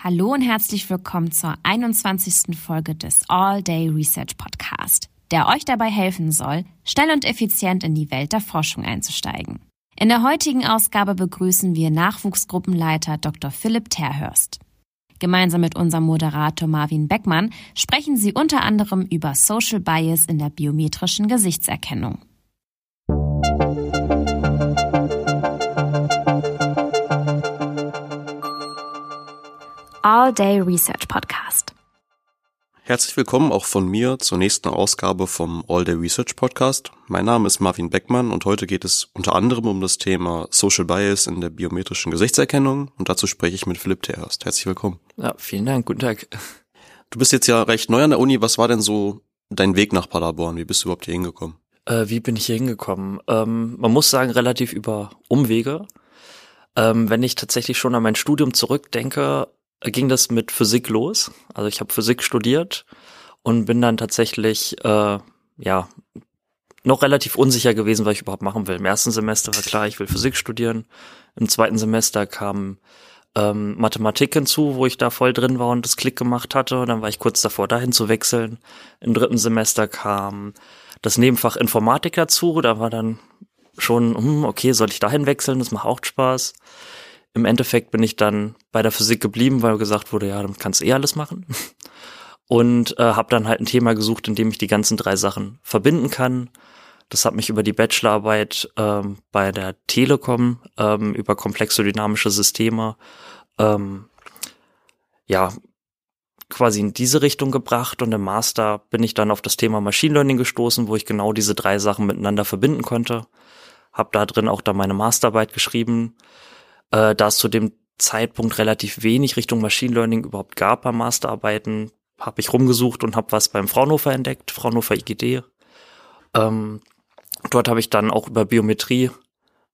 Hallo und herzlich willkommen zur 21. Folge des All Day Research Podcast, der euch dabei helfen soll, schnell und effizient in die Welt der Forschung einzusteigen. In der heutigen Ausgabe begrüßen wir Nachwuchsgruppenleiter Dr. Philipp Terhörst. Gemeinsam mit unserem Moderator Marvin Beckmann sprechen sie unter anderem über Social Bias in der biometrischen Gesichtserkennung. All Day Research Podcast. Herzlich willkommen auch von mir zur nächsten Ausgabe vom All Day Research Podcast. Mein Name ist Marvin Beckmann und heute geht es unter anderem um das Thema Social Bias in der biometrischen Gesichtserkennung und dazu spreche ich mit Philipp Terhorst. Herzlich willkommen. Ja, vielen Dank. Guten Tag. Du bist jetzt ja recht neu an der Uni. Was war denn so dein Weg nach Paderborn? Wie bist du überhaupt hier hingekommen? Äh, wie bin ich hier hingekommen? Ähm, man muss sagen, relativ über Umwege. Ähm, wenn ich tatsächlich schon an mein Studium zurückdenke, ging das mit Physik los. Also ich habe Physik studiert und bin dann tatsächlich äh, ja noch relativ unsicher gewesen, was ich überhaupt machen will. Im ersten Semester war klar, ich will Physik studieren. Im zweiten Semester kam ähm, Mathematik hinzu, wo ich da voll drin war und das Klick gemacht hatte. Und dann war ich kurz davor, dahin zu wechseln. Im dritten Semester kam das Nebenfach Informatik dazu. Da war dann schon, hm, okay, soll ich dahin wechseln? Das macht auch Spaß. Im Endeffekt bin ich dann bei der Physik geblieben, weil gesagt wurde, ja, dann kannst du eh alles machen. Und äh, habe dann halt ein Thema gesucht, in dem ich die ganzen drei Sachen verbinden kann. Das hat mich über die Bachelorarbeit ähm, bei der Telekom ähm, über komplexe dynamische Systeme ähm, ja quasi in diese Richtung gebracht und im Master bin ich dann auf das Thema Machine Learning gestoßen, wo ich genau diese drei Sachen miteinander verbinden konnte. Hab da drin auch dann meine Masterarbeit geschrieben, äh, da es zu dem Zeitpunkt relativ wenig Richtung Machine Learning überhaupt gab bei Masterarbeiten, habe ich rumgesucht und habe was beim Fraunhofer entdeckt, Fraunhofer IGD. Ähm, dort habe ich dann auch über Biometrie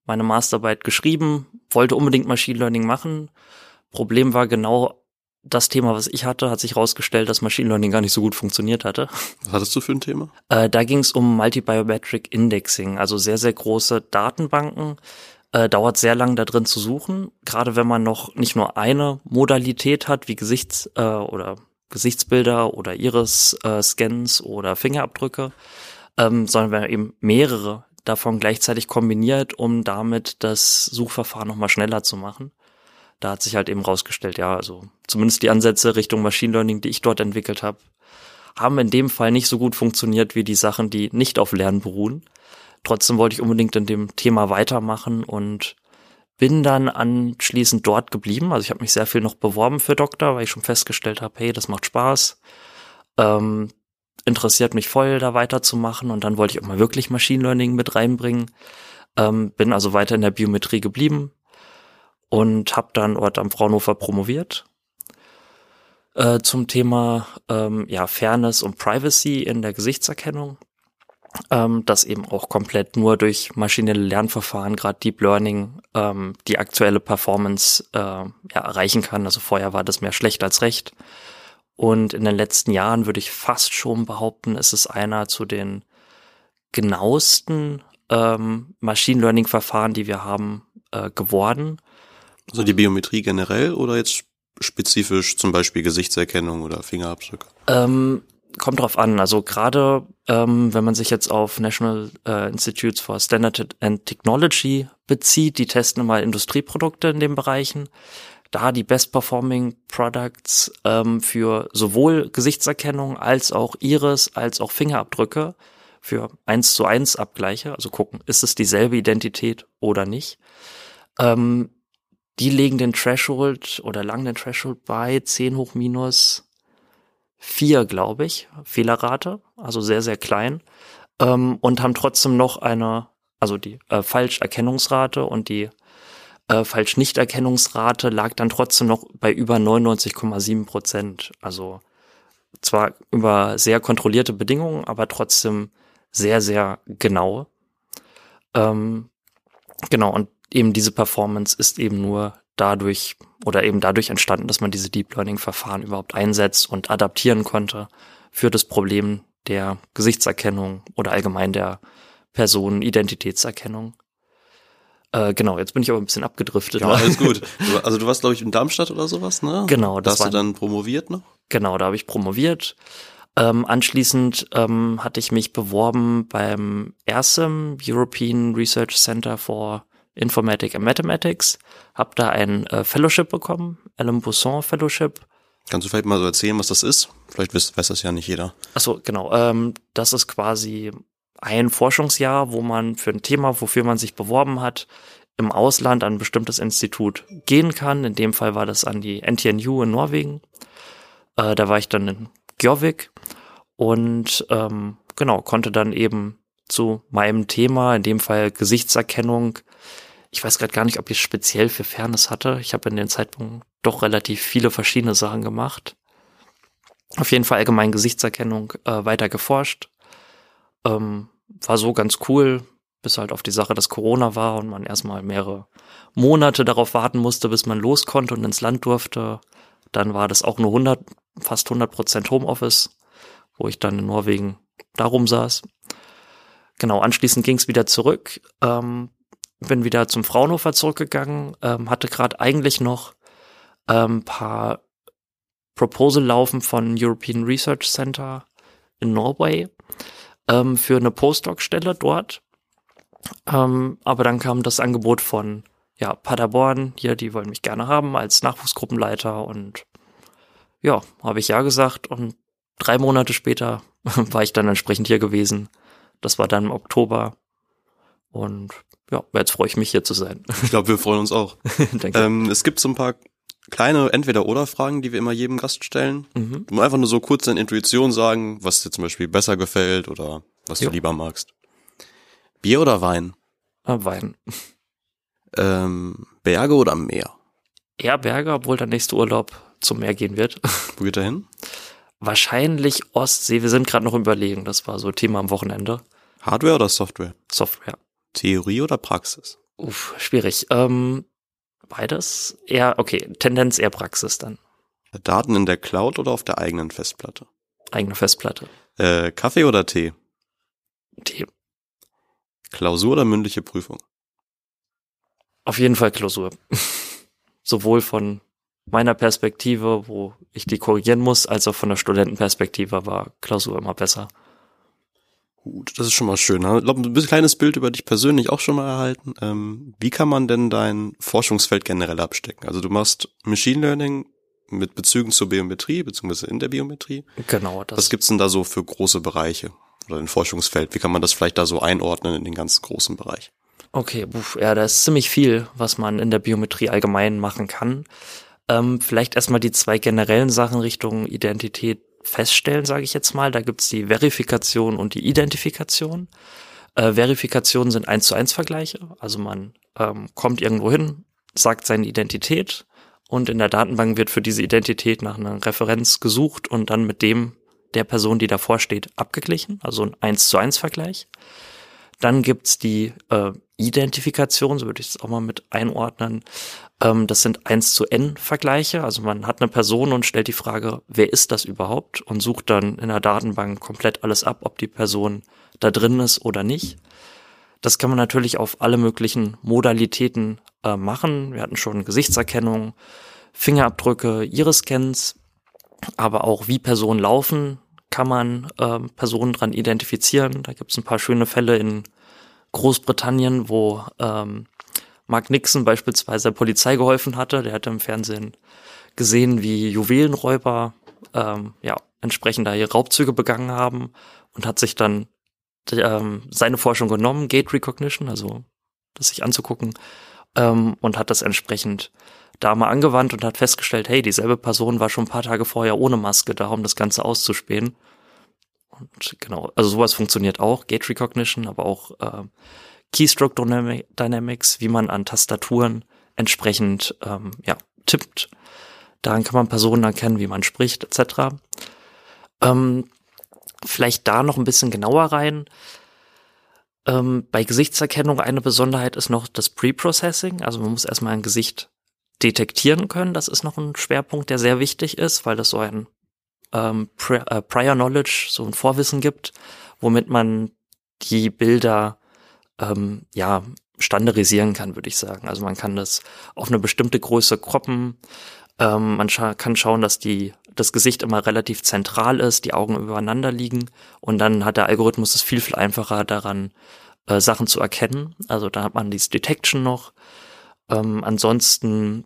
meine Masterarbeit geschrieben, wollte unbedingt Machine Learning machen. Problem war genau das Thema, was ich hatte, hat sich herausgestellt, dass Machine Learning gar nicht so gut funktioniert hatte. Was hattest du für ein Thema? Äh, da ging es um Multibiometric Indexing, also sehr, sehr große Datenbanken, äh, dauert sehr lang da drin zu suchen, gerade wenn man noch nicht nur eine Modalität hat, wie Gesichts- äh, oder Gesichtsbilder oder Iris-Scans äh, oder Fingerabdrücke, ähm, sondern wenn man eben mehrere davon gleichzeitig kombiniert, um damit das Suchverfahren nochmal schneller zu machen. Da hat sich halt eben rausgestellt, ja, also zumindest die Ansätze Richtung Machine Learning, die ich dort entwickelt habe, haben in dem Fall nicht so gut funktioniert wie die Sachen, die nicht auf Lernen beruhen. Trotzdem wollte ich unbedingt in dem Thema weitermachen und bin dann anschließend dort geblieben. Also ich habe mich sehr viel noch beworben für Doktor, weil ich schon festgestellt habe, hey, das macht Spaß. Ähm, interessiert mich voll, da weiterzumachen. Und dann wollte ich auch mal wirklich Machine Learning mit reinbringen. Ähm, bin also weiter in der Biometrie geblieben und habe dann dort am Fraunhofer promoviert äh, zum Thema ähm, ja, Fairness und Privacy in der Gesichtserkennung ähm, das eben auch komplett nur durch maschinelle Lernverfahren, gerade Deep Learning, ähm, die aktuelle Performance äh, ja, erreichen kann. Also vorher war das mehr schlecht als recht. Und in den letzten Jahren würde ich fast schon behaupten, ist es einer zu den genauesten ähm, Machine Learning Verfahren, die wir haben, äh, geworden. Also die Biometrie generell oder jetzt spezifisch zum Beispiel Gesichtserkennung oder Fingerabdrücke? Ähm, kommt drauf an. Also gerade ähm, wenn man sich jetzt auf National äh, Institutes for Standard and Technology bezieht, die testen mal Industrieprodukte in den Bereichen. Da die Best Performing Products ähm, für sowohl Gesichtserkennung als auch Iris als auch Fingerabdrücke für eins zu eins Abgleiche, also gucken, ist es dieselbe Identität oder nicht. Ähm, die legen den Threshold oder lang den Threshold bei 10 hoch minus vier, glaube ich, Fehlerrate, also sehr, sehr klein, ähm, und haben trotzdem noch eine, also die äh, Falscherkennungsrate und die äh, Falsch-Nicht-Erkennungsrate lag dann trotzdem noch bei über 99,7 Prozent. Also zwar über sehr kontrollierte Bedingungen, aber trotzdem sehr, sehr genau. Ähm, genau, und eben diese Performance ist eben nur dadurch oder eben dadurch entstanden, dass man diese Deep Learning Verfahren überhaupt einsetzt und adaptieren konnte für das Problem der Gesichtserkennung oder allgemein der Personenidentitätserkennung. Äh, genau, jetzt bin ich aber ein bisschen abgedriftet. Ja, alles gut. Also du warst, glaube ich, in Darmstadt oder sowas, ne? Genau. Da hast du dann promoviert noch? Genau, da habe ich promoviert. Ähm, anschließend ähm, hatte ich mich beworben beim ERSIM, European Research Center for Informatic and Mathematics, habe da ein äh, Fellowship bekommen, Alain Bousson Fellowship. Kannst du vielleicht mal so erzählen, was das ist? Vielleicht weiß, weiß das ja nicht jeder. Achso, genau. Ähm, das ist quasi ein Forschungsjahr, wo man für ein Thema, wofür man sich beworben hat, im Ausland an ein bestimmtes Institut gehen kann. In dem Fall war das an die NTNU in Norwegen. Äh, da war ich dann in Gjovik und ähm, genau, konnte dann eben zu meinem Thema, in dem Fall Gesichtserkennung, ich weiß gerade gar nicht, ob ich speziell für Fairness hatte. Ich habe in dem Zeitpunkt doch relativ viele verschiedene Sachen gemacht. Auf jeden Fall allgemein Gesichtserkennung äh, weiter geforscht. Ähm, war so ganz cool, bis halt auf die Sache, dass Corona war und man erstmal mehrere Monate darauf warten musste, bis man los konnte und ins Land durfte. Dann war das auch nur 100, fast 100 Prozent Homeoffice, wo ich dann in Norwegen darum saß. Genau, anschließend ging es wieder zurück. Ähm, bin wieder zum Fraunhofer zurückgegangen, ähm, hatte gerade eigentlich noch ähm, paar Proposal laufen von European Research Center in Norway ähm, für eine Postdoc-Stelle dort. Ähm, aber dann kam das Angebot von ja, Paderborn, hier, die wollen mich gerne haben als Nachwuchsgruppenleiter und ja, habe ich ja gesagt und drei Monate später war ich dann entsprechend hier gewesen. Das war dann im Oktober und ja, jetzt freue ich mich hier zu sein. Ich glaube, wir freuen uns auch. Ähm, es gibt so ein paar kleine Entweder-Oder-Fragen, die wir immer jedem Gast stellen. Mhm. Du musst einfach nur so kurz deine Intuition sagen, was dir zum Beispiel besser gefällt oder was Jo. du lieber magst. Bier oder Wein? Ah, Wein. Ähm, Berge oder Meer? Eher Berge, obwohl der nächste Urlaub zum Meer gehen wird. Wo geht er hin? Wahrscheinlich Ostsee. Wir sind gerade noch Überlegen. Das war so Thema am Wochenende. Hardware oder Software? Software. Theorie oder Praxis? Uff, schwierig. Ähm, beides? Eher, okay, Tendenz eher Praxis dann. Daten in der Cloud oder auf der eigenen Festplatte? Eigene Festplatte. Äh, Kaffee oder Tee? Die, Klausur oder mündliche Prüfung? auf jeden Fall Klausur. Sowohl von meiner Perspektive, wo ich die korrigieren muss, als auch von der Studentenperspektive war Klausur immer besser. Gut, das ist schon mal schön. Ich glaube, ein bisschen kleines Bild über dich persönlich auch schon mal erhalten. Ähm, wie kann man denn dein Forschungsfeld generell abstecken? Also du machst Machine Learning mit Bezügen zur Biometrie, beziehungsweise in der Biometrie. Genau, das. Was gibt's denn da so für große Bereiche oder ein Forschungsfeld? Wie kann man das vielleicht da so einordnen in den ganz großen Bereich? Okay, uff, ja, da ist ziemlich viel, was man in der Biometrie allgemein machen kann. Ähm, vielleicht erstmal die zwei generellen Sachen Richtung Identität feststellen, sage ich jetzt mal. Da gibt's die Verifikation und die Identifikation. Äh, Verifikation sind eins zu eins Vergleiche. Also man ähm, kommt irgendwo hin, sagt seine Identität und in der Datenbank wird für diese Identität nach einer Referenz gesucht und dann mit dem der Person, die davor steht, abgeglichen. Also ein eins zu eins Vergleich. Dann gibt's die äh, Identifikation, so würde ich es auch mal mit einordnen. Ähm, das sind 1 zu N Vergleiche. Also man hat eine Person und stellt die Frage, wer ist das überhaupt? Und sucht dann in der Datenbank komplett alles ab, ob die Person da drin ist oder nicht. Das kann man natürlich auf alle möglichen Modalitäten äh, machen. Wir hatten schon Gesichtserkennung, Fingerabdrücke, Iris-Scans, aber auch wie Personen laufen, kann man ähm, Personen dran identifizieren. Da gibt es ein paar schöne Fälle in Großbritannien, wo ähm, Mark Nixon beispielsweise der Polizei geholfen hatte. Der hatte im Fernsehen gesehen, wie Juwelenräuber ähm, ja entsprechend da ihre Raubzüge begangen haben und hat sich dann ähm, seine Forschung genommen, Gate Recognition, also das sich anzugucken, ähm, und hat das entsprechend da mal angewandt und hat festgestellt, hey, dieselbe Person war schon ein paar Tage vorher ohne Maske da, um das Ganze auszuspähen. Und genau, also sowas funktioniert auch, Gate Recognition, aber auch äh, Keystroke Dynami- Dynamics, wie man an Tastaturen entsprechend ähm, ja, tippt. Daran kann man Personen erkennen, wie man spricht, etc. Ähm, vielleicht da noch ein bisschen genauer rein. Ähm, bei Gesichtserkennung eine Besonderheit ist noch das Pre-Processing. Also man muss erstmal ein Gesicht detektieren können. Das ist noch ein Schwerpunkt, der sehr wichtig ist, weil das so ein ähm, äh, Prior Knowledge, so ein Vorwissen gibt, womit man die Bilder ähm, ja standardisieren kann, würde ich sagen. Also man kann das auf eine bestimmte Größe kroppen. Ähm, man scha kann schauen, dass die, das Gesicht immer relativ zentral ist, die Augen übereinander liegen. Und dann hat der Algorithmus es viel, viel einfacher daran, äh, Sachen zu erkennen. Also da hat man dieses Detection noch. Ähm, ansonsten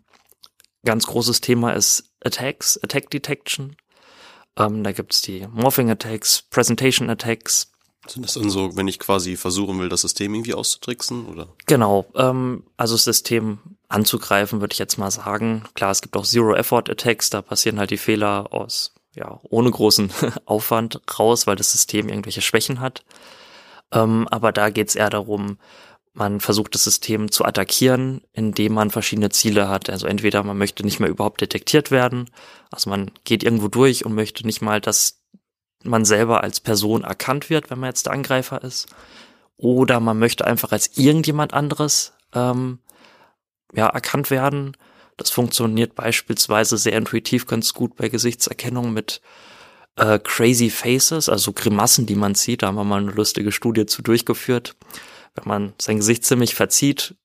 ganz großes Thema ist Attacks, Attack Detection. Ähm, da gibt's die Morphing Attacks, Presentation Attacks. Sind das dann so, wenn ich quasi versuchen will, das System irgendwie auszutricksen, oder? Genau, ähm, also das System anzugreifen, würde ich jetzt mal sagen. Klar, es gibt auch Zero-Effort-Attacks, da passieren halt die Fehler aus, ja, ohne großen Aufwand raus, weil das System irgendwelche Schwächen hat. Ähm, aber da geht's eher darum, man versucht das System zu attackieren, indem man verschiedene Ziele hat. Also entweder man möchte nicht mehr überhaupt detektiert werden, also man geht irgendwo durch und möchte nicht mal, dass man selber als Person erkannt wird, wenn man jetzt der Angreifer ist. Oder man möchte einfach als irgendjemand anderes ähm, ja, erkannt werden. Das funktioniert beispielsweise sehr intuitiv ganz gut bei Gesichtserkennung mit äh, Crazy Faces, also Grimassen, die man sieht. Da haben wir mal eine lustige Studie zu durchgeführt wenn man sein Gesicht ziemlich verzieht,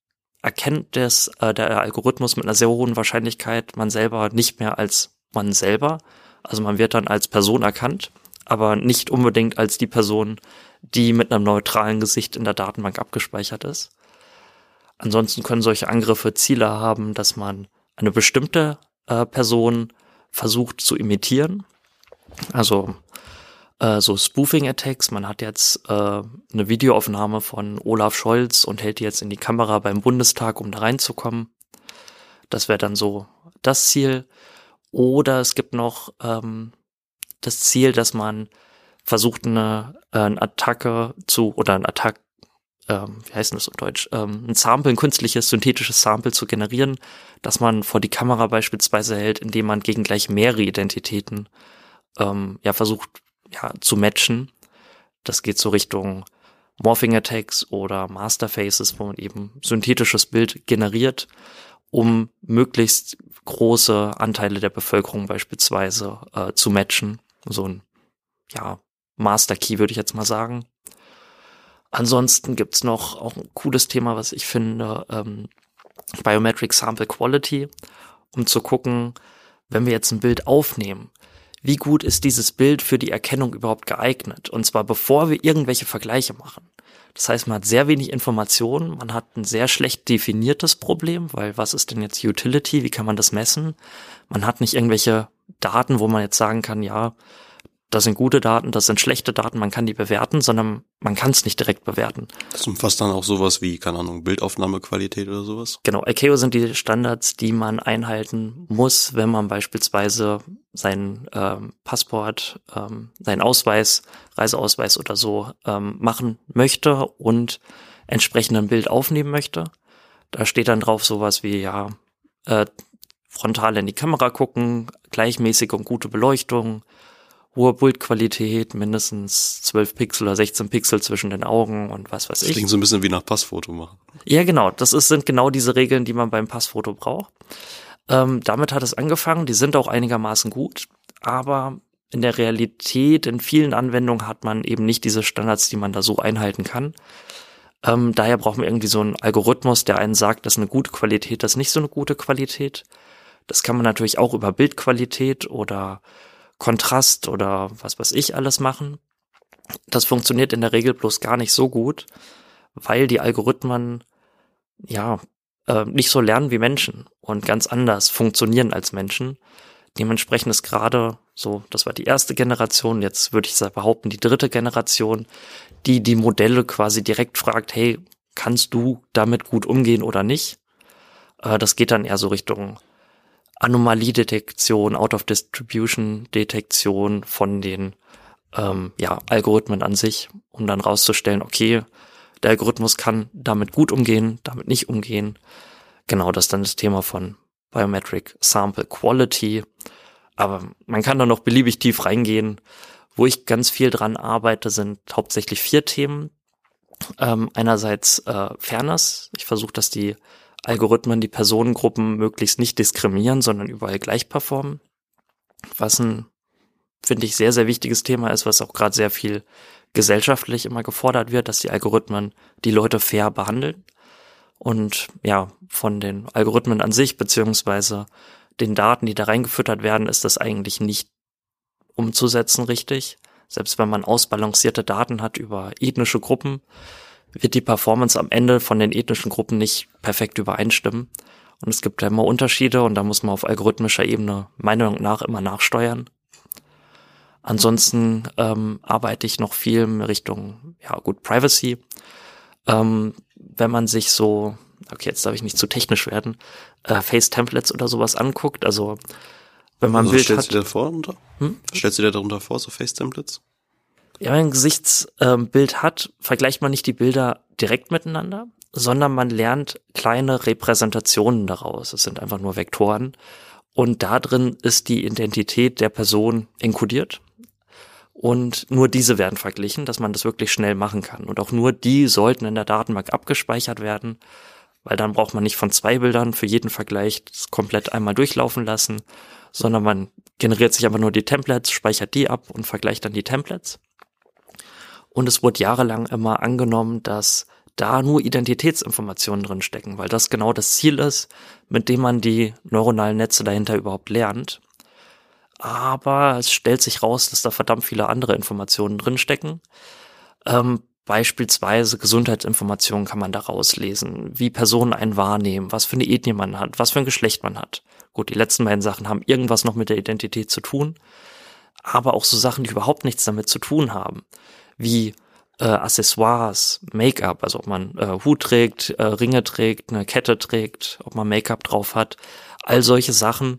erkennt das, äh, der Algorithmus mit einer sehr hohen Wahrscheinlichkeit man selber nicht mehr als man selber. Also man wird dann als Person erkannt, aber nicht unbedingt als die Person, die mit einem neutralen Gesicht in der Datenbank abgespeichert ist. Ansonsten können solche Angriffe Ziele haben, dass man eine bestimmte äh, Person versucht zu imitieren. Also äh, so Spoofing-Attacks. Man hat jetzt äh, eine Videoaufnahme von Olaf Scholz und hält die jetzt in die Kamera beim Bundestag, um da reinzukommen. Das wäre dann so das Ziel. Oder es gibt noch ähm, das Ziel, dass man versucht, eine, äh, eine Attacke zu, oder ein Attack, ähm, wie heißt das auf Deutsch, ähm, ein Sample, ein künstliches, synthetisches Sample zu generieren, dass man vor die Kamera beispielsweise hält, indem man gegen gleich mehrere Identitäten ähm, ja versucht ja, zu matchen. Das geht so Richtung Morphing Attacks oder Master Faces, wo man eben synthetisches Bild generiert, um möglichst große Anteile der Bevölkerung beispielsweise äh, zu matchen. So ein ja, Master Key würde ich jetzt mal sagen. Ansonsten gibt's noch auch ein cooles Thema, was ich finde, ähm, Biometric Sample Quality, um zu gucken, wenn wir jetzt ein Bild aufnehmen, wie gut ist dieses Bild für die Erkennung überhaupt geeignet. Und zwar bevor wir irgendwelche Vergleiche machen. Das heißt, man hat sehr wenig Informationen, man hat ein sehr schlecht definiertes Problem, weil was ist denn jetzt Utility, wie kann man das messen? Man hat nicht irgendwelche Daten, wo man jetzt sagen kann, ja, das sind gute Daten, das sind schlechte Daten, man kann die bewerten, sondern man kann es nicht direkt bewerten. Das umfasst dann auch sowas wie, keine Ahnung, Bildaufnahmequalität oder sowas? Genau, ICAO sind die Standards, die man einhalten muss, wenn man beispielsweise sein ähm, Passport, ähm, seinen Ausweis, Reiseausweis oder so ähm, machen möchte und entsprechend ein Bild aufnehmen möchte. Da steht dann drauf sowas wie, ja, äh, frontal in die Kamera gucken, gleichmäßige und gute Beleuchtung, hohe Bildqualität, mindestens 12 Pixel oder 16 Pixel zwischen den Augen und was weiß das ich. Das klingt so ein bisschen wie nach Passfoto machen. Ja, genau. Das ist, sind genau diese Regeln, die man beim Passfoto braucht. Ähm, damit hat es angefangen. Die sind auch einigermaßen gut, aber in der Realität, in vielen Anwendungen hat man eben nicht diese Standards, die man da so einhalten kann. Ähm, daher braucht man irgendwie so einen Algorithmus, der einen sagt, das ist eine gute Qualität, das ist nicht so eine gute Qualität. Das kann man natürlich auch über Bildqualität oder Kontrast oder was weiß ich alles machen. Das funktioniert in der Regel bloß gar nicht so gut, weil die Algorithmen ja äh, nicht so lernen wie Menschen und ganz anders funktionieren als Menschen. Dementsprechend ist gerade so, das war die erste Generation, jetzt würde ich behaupten, die dritte Generation, die die Modelle quasi direkt fragt, hey, kannst du damit gut umgehen oder nicht? Äh, das geht dann eher so Richtung Anomaliedetektion, Out-of-Distribution-Detektion von den ähm, ja, Algorithmen an sich, um dann rauszustellen, okay, der Algorithmus kann damit gut umgehen, damit nicht umgehen. Genau, das ist dann das Thema von Biometric Sample Quality. Aber man kann da noch beliebig tief reingehen. Wo ich ganz viel dran arbeite, sind hauptsächlich vier Themen. Ähm, einerseits äh, Fairness. Ich versuche, dass die Algorithmen die Personengruppen möglichst nicht diskriminieren, sondern überall gleich performen. Was ein, finde ich, sehr, sehr wichtiges Thema ist, was auch gerade sehr viel gesellschaftlich immer gefordert wird, dass die Algorithmen die Leute fair behandeln. Und ja, von den Algorithmen an sich, beziehungsweise den Daten, die da reingefüttert werden, ist das eigentlich nicht umzusetzen richtig. Selbst wenn man ausbalancierte Daten hat über ethnische Gruppen, wird die Performance am Ende von den ethnischen Gruppen nicht perfekt übereinstimmen. Und es gibt ja immer Unterschiede und da muss man auf algorithmischer Ebene meiner Meinung nach immer nachsteuern. Ansonsten ähm, arbeite ich noch viel in Richtung, ja gut, Privacy. Ähm, wenn man sich so, okay, jetzt darf ich nicht zu technisch werden, äh, Face-Templates oder sowas anguckt, also wenn man also, Bild stellst hat. du dir vor, unter? Hm? Stellst du dir darunter vor, so Face-Templates? Ein Gesichtsbild ähm, hat, vergleicht man nicht die Bilder direkt miteinander, sondern man lernt kleine Repräsentationen daraus. Es sind einfach nur Vektoren. Und da drin ist die Identität der Person inkodiert. Und nur diese werden verglichen, dass man das wirklich schnell machen kann. Und auch nur die sollten in der Datenbank abgespeichert werden, weil dann braucht man nicht von zwei Bildern für jeden Vergleich komplett einmal durchlaufen lassen, sondern man generiert sich einfach nur die Templates, speichert die ab und vergleicht dann die Templates. Und es wurde jahrelang immer angenommen, dass da nur Identitätsinformationen drin stecken, weil das genau das Ziel ist, mit dem man die neuronalen Netze dahinter überhaupt lernt. Aber es stellt sich raus, dass da verdammt viele andere Informationen drin stecken. Ähm, beispielsweise Gesundheitsinformationen kann man da rauslesen, wie Personen einen wahrnehmen, was für eine Ethnie man hat, was für ein Geschlecht man hat. Gut, die letzten beiden Sachen haben irgendwas noch mit der Identität zu tun, aber auch so Sachen, die überhaupt nichts damit zu tun haben wie äh, Accessoires, Make-up, also ob man äh, Hut trägt, äh, Ringe trägt, eine Kette trägt, ob man Make-up drauf hat. All solche Sachen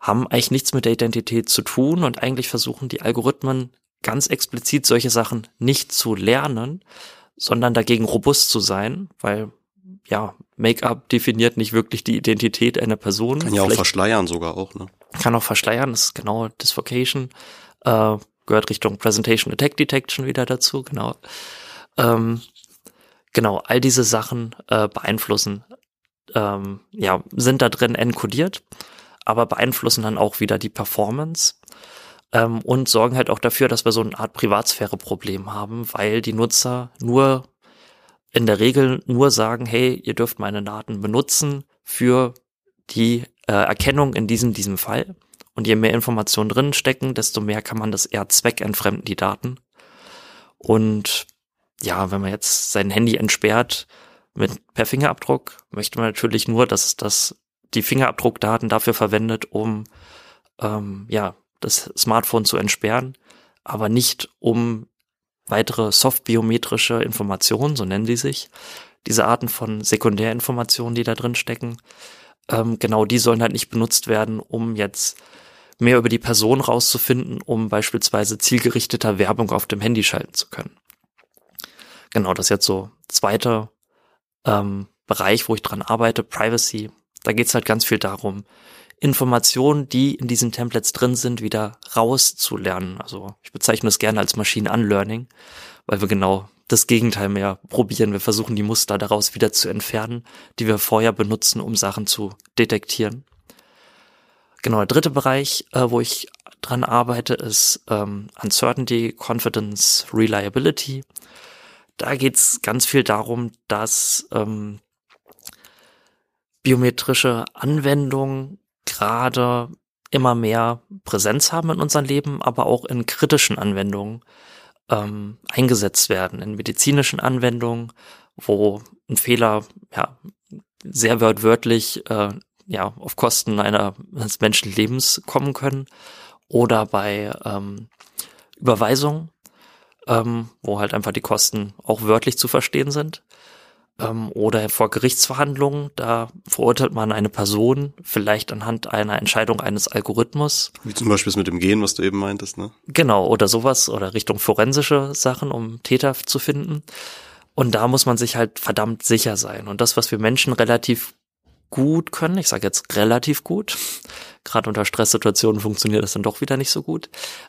haben eigentlich nichts mit der Identität zu tun und eigentlich versuchen die Algorithmen ganz explizit solche Sachen nicht zu lernen, sondern dagegen robust zu sein, weil ja, Make-up definiert nicht wirklich die Identität einer Person. Kann ja auch verschleiern sogar auch, ne? Kann auch verschleiern, das ist genau Disvocation. Äh, gehört Richtung Presentation Attack Detection wieder dazu, genau. Ähm, genau, all diese Sachen äh, beeinflussen, ähm, ja, sind da drin encodiert, aber beeinflussen dann auch wieder die Performance ähm, und sorgen halt auch dafür, dass wir so eine Art Privatsphäre-Problem haben, weil die Nutzer nur in der Regel nur sagen, hey, ihr dürft meine Daten benutzen für die äh, Erkennung in diesem, diesem Fall. Und je mehr Informationen drin stecken, desto mehr kann man das eher zweckentfremden, die Daten. Und ja, wenn man jetzt sein Handy entsperrt mit per Fingerabdruck, möchte man natürlich nur, dass das die Fingerabdruckdaten dafür verwendet, um ähm, ja das Smartphone zu entsperren, aber nicht um weitere softbiometrische Informationen, so nennen sie sich, diese Arten von Sekundärinformationen, die da drin stecken, ähm, genau die sollen halt nicht benutzt werden, um jetzt mehr über die Person rauszufinden, um beispielsweise zielgerichteter Werbung auf dem Handy schalten zu können. Genau, das ist jetzt so zweiter ähm, Bereich, wo ich dran arbeite, Privacy. Da geht's halt ganz viel darum, Informationen, die in diesen Templates drin sind, wieder rauszulernen. Also ich bezeichne es gerne als Machine Unlearning, weil wir genau das Gegenteil mehr probieren. Wir versuchen die Muster daraus wieder zu entfernen, die wir vorher benutzen, um Sachen zu detektieren. Genau, der dritte Bereich, äh, wo ich dran arbeite, ist ähm, Uncertainty, Confidence, Reliability. Da geht's ganz viel darum, dass ähm, biometrische Anwendungen gerade immer mehr Präsenz haben in unserem Leben, aber auch in kritischen Anwendungen ähm, eingesetzt werden, in medizinischen Anwendungen, wo ein Fehler ja sehr wörtlich äh, ja auf Kosten einer, eines Menschenlebens kommen können oder bei ähm, Überweisungen, ähm, wo halt einfach die Kosten auch wörtlich zu verstehen sind. Ähm, oder vor Gerichtsverhandlungen, da verurteilt man eine Person vielleicht anhand einer Entscheidung eines Algorithmus. Wie zum Beispiel das mit dem Gehen, was du eben meintest, ne? Genau, oder sowas, oder Richtung forensische Sachen, um Täter zu finden. Und da muss man sich halt verdammt sicher sein. Und das, was wir Menschen relativ gut können, ich sage jetzt relativ gut, gerade unter Stresssituationen funktioniert das dann doch wieder nicht so gut,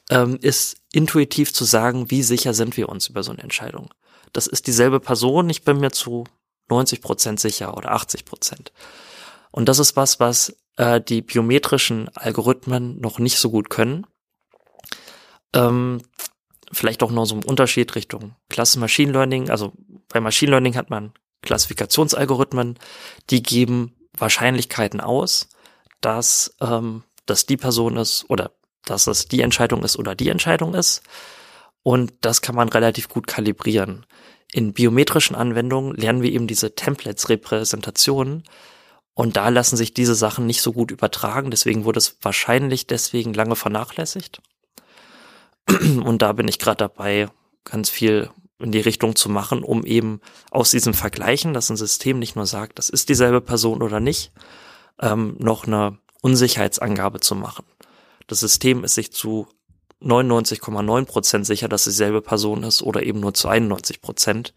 ähm, ist intuitiv zu sagen, wie sicher sind wir uns über so eine Entscheidung. Das ist dieselbe Person, ich bin mir zu 90 Prozent sicher oder 80 Prozent. Und das ist was, was äh, die biometrischen Algorithmen noch nicht so gut können. Ähm, vielleicht auch noch so ein Unterschied Richtung Klasse Machine Learning. Also bei Machine Learning hat man Klassifikationsalgorithmen, die geben Wahrscheinlichkeiten aus, dass ähm, das die Person ist oder dass es die Entscheidung ist oder die Entscheidung ist. Und das kann man relativ gut kalibrieren. In biometrischen Anwendungen lernen wir eben diese Templates-Repräsentationen. Und da lassen sich diese Sachen nicht so gut übertragen. Deswegen wurde es wahrscheinlich deswegen lange vernachlässigt. Und da bin ich gerade dabei, ganz viel in die Richtung zu machen, um eben aus diesem Vergleichen, dass ein System nicht nur sagt, das ist dieselbe Person oder nicht, ähm, noch eine Unsicherheitsangabe zu machen. Das System ist sich zu 99,9 Prozent sicher, dass es dieselbe Person ist oder eben nur zu 91 Prozent.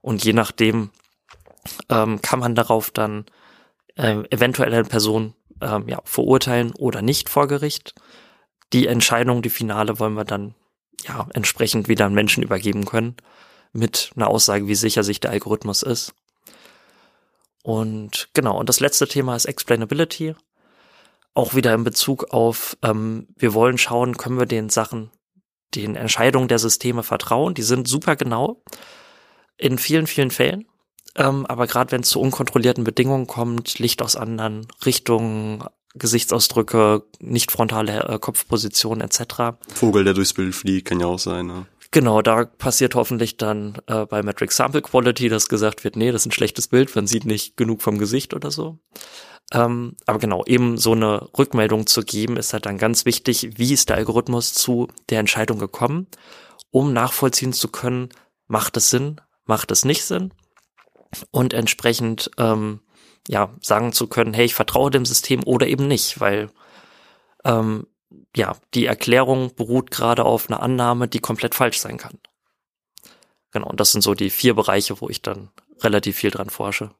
Und je nachdem ähm, kann man darauf dann äh, eventuell eine Person ähm, ja, verurteilen oder nicht vor Gericht. Die Entscheidung, die Finale, wollen wir dann ja entsprechend wieder an Menschen übergeben können mit einer Aussage, wie sicher sich der Algorithmus ist. Und genau, und das letzte Thema ist Explainability auch wieder in Bezug auf, ähm, wir wollen schauen, können wir den Sachen, den Entscheidungen der Systeme vertrauen. Die sind super genau in vielen, vielen Fällen. Ähm, aber gerade wenn es zu unkontrollierten Bedingungen kommt, Licht aus anderen Richtungen, Gesichtsausdrücke, nicht frontale äh, Kopfposition etc. Vogel, der durchs Bild fliegt, kann ja auch sein. Ne? Genau, da passiert hoffentlich dann äh, bei Metric Sample Quality, dass gesagt wird, nee, das ist ein schlechtes Bild, man sieht nicht genug vom Gesicht oder so. Ähm, aber genau, eben so eine Rückmeldung zu geben, ist halt dann ganz wichtig, wie ist der Algorithmus zu der Entscheidung gekommen, um nachvollziehen zu können, macht es Sinn, macht es nicht Sinn und entsprechend ähm, ja sagen zu können, hey, ich vertraue dem System oder eben nicht, weil ähm, ja die Erklärung beruht gerade auf einer Annahme, die komplett falsch sein kann. Genau, und das sind so die vier Bereiche, wo ich dann relativ viel dran forsche.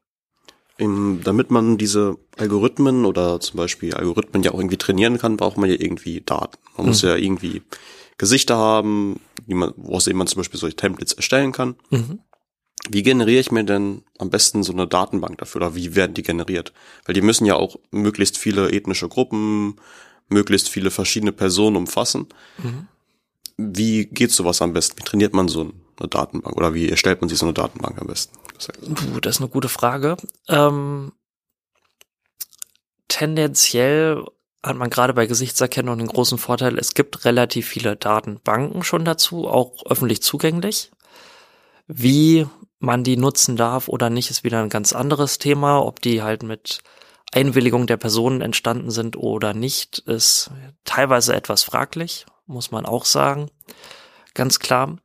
Im, damit man diese Algorithmen oder zum Beispiel Algorithmen ja auch irgendwie trainieren kann, braucht man ja irgendwie Daten. Man mhm. muss ja irgendwie Gesichter haben, die man, woraus man zum Beispiel solche Templates erstellen kann. Mhm. Wie generiere ich mir denn am besten so eine Datenbank dafür oder wie werden die generiert? Weil die müssen ja auch möglichst viele ethnische Gruppen, möglichst viele verschiedene Personen umfassen. Mhm. Wie geht sowas am besten? Wie trainiert man so eine Datenbank oder wie erstellt man sich so eine Datenbank am besten? Puh, das ist eine gute Frage. Ähm, tendenziell hat man gerade bei Gesichtserkennung den großen Vorteil, es gibt relativ viele Datenbanken schon dazu, auch öffentlich zugänglich. Wie man die nutzen darf oder nicht, ist wieder ein ganz anderes Thema. Ob die halt mit Einwilligung der Personen entstanden sind oder nicht, ist teilweise etwas fraglich, muss man auch sagen. Ganz klar.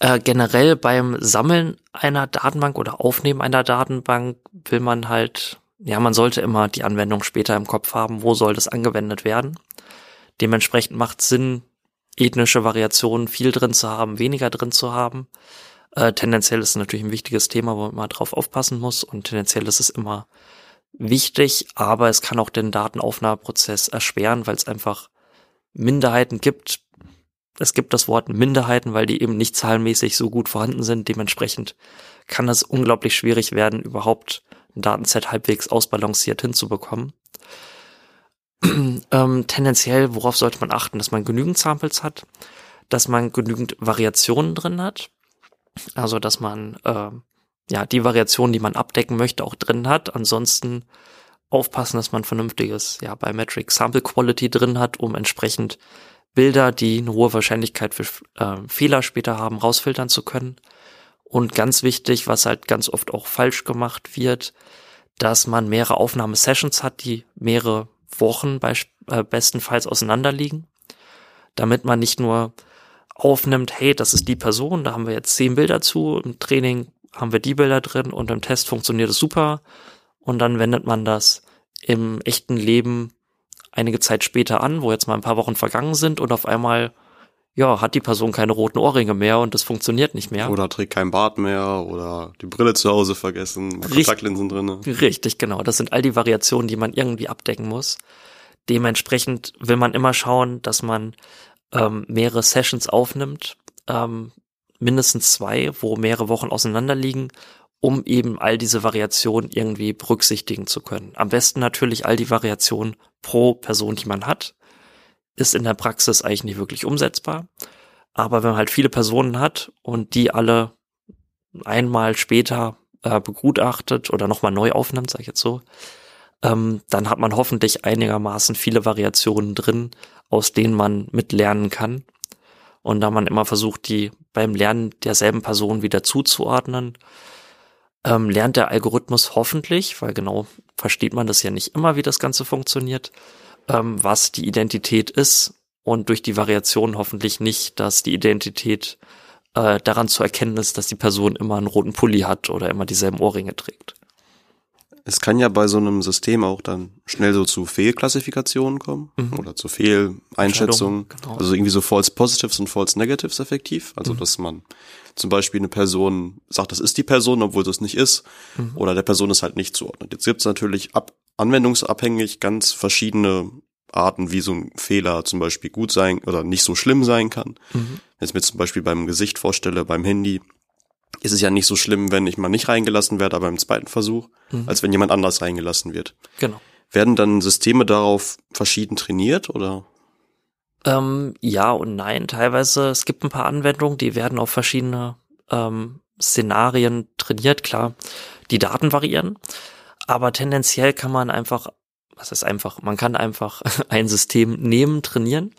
Äh, generell beim Sammeln einer Datenbank oder Aufnehmen einer Datenbank will man halt, ja, man sollte immer die Anwendung später im Kopf haben, wo soll das angewendet werden. Dementsprechend macht Sinn, ethnische Variationen viel drin zu haben, weniger drin zu haben. Äh, tendenziell ist es natürlich ein wichtiges Thema, wo man mal drauf aufpassen muss und tendenziell ist es immer wichtig, aber es kann auch den Datenaufnahmeprozess erschweren, weil es einfach Minderheiten gibt, es gibt das Wort Minderheiten, weil die eben nicht zahlenmäßig so gut vorhanden sind. Dementsprechend kann es unglaublich schwierig werden, überhaupt ein Datenset halbwegs ausbalanciert hinzubekommen. ähm, tendenziell, worauf sollte man achten, dass man genügend Samples hat, dass man genügend Variationen drin hat, also dass man äh, ja die Variationen, die man abdecken möchte, auch drin hat. Ansonsten aufpassen, dass man vernünftiges ja bei Metric Sample Quality drin hat, um entsprechend Bilder, die eine hohe Wahrscheinlichkeit für äh, Fehler später haben, rausfiltern zu können. Und ganz wichtig, was halt ganz oft auch falsch gemacht wird, dass man mehrere Aufnahmesessions hat, die mehrere Wochen bei, äh, bestenfalls auseinanderliegen, damit man nicht nur aufnimmt, hey, das ist die Person, da haben wir jetzt zehn Bilder zu, im Training haben wir die Bilder drin und im Test funktioniert es super und dann wendet man das im echten Leben einige Zeit später an, wo jetzt mal ein paar Wochen vergangen sind und auf einmal ja, hat die Person keine roten Ohrringe mehr und das funktioniert nicht mehr. Oder trägt kein Bart mehr oder die Brille zu Hause vergessen, Kontaktlinsen drin. Richtig, genau. Das sind all die Variationen, die man irgendwie abdecken muss. Dementsprechend will man immer schauen, dass man ähm, mehrere Sessions aufnimmt, ähm, mindestens zwei, wo mehrere Wochen auseinander liegen um eben all diese Variationen irgendwie berücksichtigen zu können. Am besten natürlich all die Variationen pro Person, die man hat. Ist in der Praxis eigentlich nicht wirklich umsetzbar. Aber wenn man halt viele Personen hat und die alle einmal später äh, begutachtet oder nochmal neu aufnimmt, sage ich jetzt so, ähm, dann hat man hoffentlich einigermaßen viele Variationen drin, aus denen man mit lernen kann. Und da man immer versucht, die beim Lernen derselben Person wieder zuzuordnen, ähm, lernt der Algorithmus hoffentlich, weil genau versteht man das ja nicht immer, wie das Ganze funktioniert, ähm, was die Identität ist und durch die Variation hoffentlich nicht, dass die Identität äh, daran zu erkennen ist, dass die Person immer einen roten Pulli hat oder immer dieselben Ohrringe trägt. Es kann ja bei so einem System auch dann schnell so zu Fehlklassifikationen kommen mhm. oder zu Fehleinschätzungen. Genau. Also irgendwie so False Positives und False Negatives effektiv. Also mhm. dass man zum Beispiel eine Person sagt, das ist die Person, obwohl das nicht ist, mhm. oder der Person ist halt nicht zuordnet. Jetzt gibt es natürlich ab, anwendungsabhängig ganz verschiedene Arten, wie so ein Fehler zum Beispiel gut sein oder nicht so schlimm sein kann. Mhm. Wenn ich mir zum Beispiel beim Gesicht vorstelle, beim Handy, ist es ja nicht so schlimm, wenn ich mal nicht reingelassen werde, aber im zweiten Versuch, mhm. als wenn jemand anders reingelassen wird. Genau. Werden dann Systeme darauf verschieden trainiert oder? Ähm, ja und nein. Teilweise, es gibt ein paar Anwendungen, die werden auf verschiedene ähm, Szenarien trainiert, klar. Die Daten variieren, aber tendenziell kann man einfach, was ist einfach, man kann einfach ein System nehmen, trainieren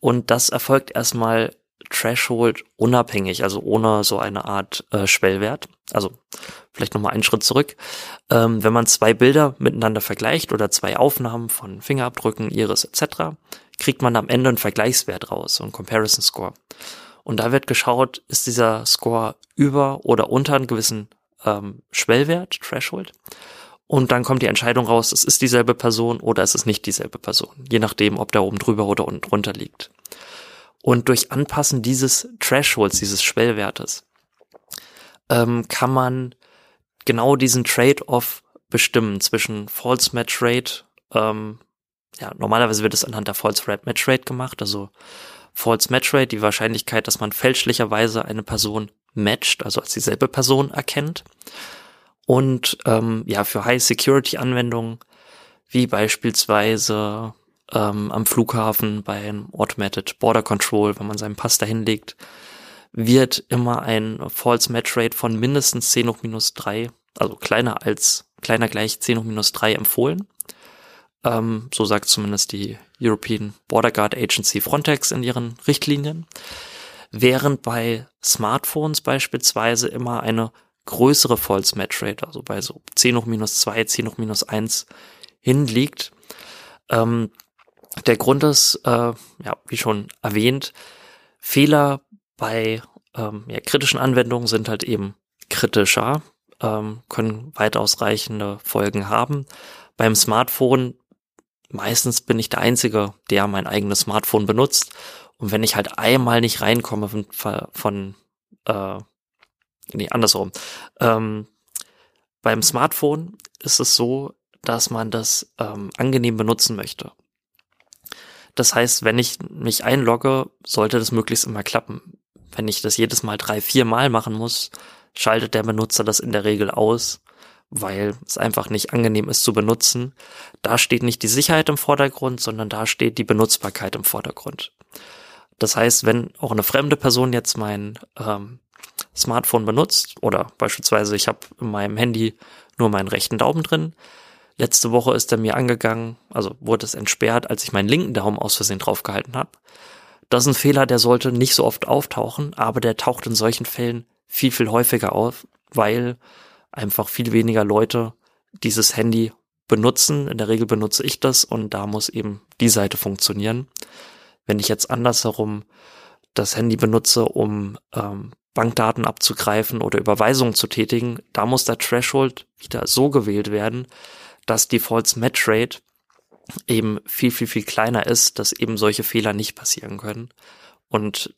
und das erfolgt erstmal Threshold unabhängig, also ohne so eine Art äh, Schwellwert. Also vielleicht nochmal einen Schritt zurück. Ähm, wenn man zwei Bilder miteinander vergleicht oder zwei Aufnahmen von Fingerabdrücken, Iris etc., kriegt man am Ende einen Vergleichswert raus, so einen Comparison Score. Und da wird geschaut, ist dieser Score über oder unter einen gewissen ähm, Schwellwert, Threshold. Und dann kommt die Entscheidung raus, es ist dieselbe Person oder es ist nicht dieselbe Person. Je nachdem, ob da oben drüber oder unten drunter liegt. Und durch Anpassen dieses Thresholds, dieses Schwellwertes, ähm, kann man genau diesen Trade-off bestimmen zwischen False Match Rate. Ähm, ja, normalerweise wird es anhand der False Match Rate gemacht, also False Match Rate, die Wahrscheinlichkeit, dass man fälschlicherweise eine Person matcht, also als dieselbe Person erkennt. Und ähm, ja, für High Security Anwendungen wie beispielsweise ähm, am Flughafen beim Automated Border Control, wenn man seinen Pass dahin legt, wird immer ein False Match Rate von mindestens 10 hoch minus 3, also kleiner als, kleiner gleich 10 hoch minus 3 empfohlen. Ähm, so sagt zumindest die European Border Guard Agency Frontex in ihren Richtlinien. Während bei Smartphones beispielsweise immer eine größere False Match Rate, also bei so 10 hoch minus 2, 10 hoch minus 1 hinliegt. Ähm, der Grund ist, äh, ja, wie schon erwähnt, Fehler bei ähm, ja, kritischen Anwendungen sind halt eben kritischer, ähm, können weitaus reichende Folgen haben. Beim Smartphone, meistens bin ich der Einzige, der mein eigenes Smartphone benutzt. Und wenn ich halt einmal nicht reinkomme von, von äh, nee, andersrum. Ähm, beim Smartphone ist es so, dass man das ähm, angenehm benutzen möchte. Das heißt, wenn ich mich einlogge, sollte das möglichst immer klappen. Wenn ich das jedes Mal drei, vier Mal machen muss, schaltet der Benutzer das in der Regel aus, weil es einfach nicht angenehm ist zu benutzen. Da steht nicht die Sicherheit im Vordergrund, sondern da steht die Benutzbarkeit im Vordergrund. Das heißt, wenn auch eine fremde Person jetzt mein ähm, Smartphone benutzt oder beispielsweise ich habe in meinem Handy nur meinen rechten Daumen drin, Letzte Woche ist er mir angegangen, also wurde es entsperrt, als ich meinen linken Daumen aus Versehen draufgehalten habe. Das ist ein Fehler, der sollte nicht so oft auftauchen, aber der taucht in solchen Fällen viel, viel häufiger auf, weil einfach viel weniger Leute dieses Handy benutzen. In der Regel benutze ich das und da muss eben die Seite funktionieren. Wenn ich jetzt andersherum das Handy benutze, um ähm, Bankdaten abzugreifen oder Überweisungen zu tätigen, da muss der Threshold wieder so gewählt werden, dass die False Match Rate eben viel, viel, viel kleiner ist, dass eben solche Fehler nicht passieren können. Und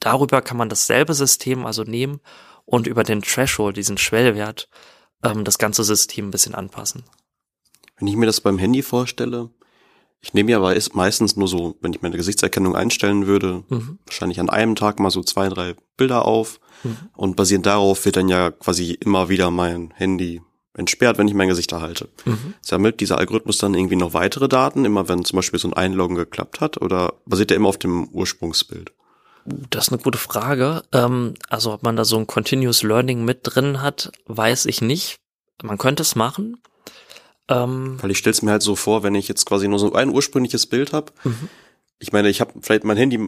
darüber kann man dasselbe System also nehmen und über den Threshold, diesen Schwellwert, ähm, das ganze System ein bisschen anpassen. Wenn ich mir das beim Handy vorstelle, ich nehme ja aber meistens nur so, wenn ich meine Gesichtserkennung einstellen würde, mhm. wahrscheinlich an einem Tag mal so zwei, drei Bilder auf mhm. und basierend darauf wird dann ja quasi immer wieder mein Handy entsperrt, wenn ich mein Gesicht erhalte. Mhm. Sammelt dieser Algorithmus dann irgendwie noch weitere Daten, immer wenn zum Beispiel so ein Einloggen geklappt hat, oder basiert er immer auf dem Ursprungsbild? Das ist eine gute Frage. Ähm, also ob man da so ein Continuous Learning mit drin hat, weiß ich nicht. Man könnte es machen. Ähm, Weil ich stelle es mir halt so vor, wenn ich jetzt quasi nur so ein ursprüngliches Bild habe. Mhm. Ich meine, ich habe vielleicht mein Handy,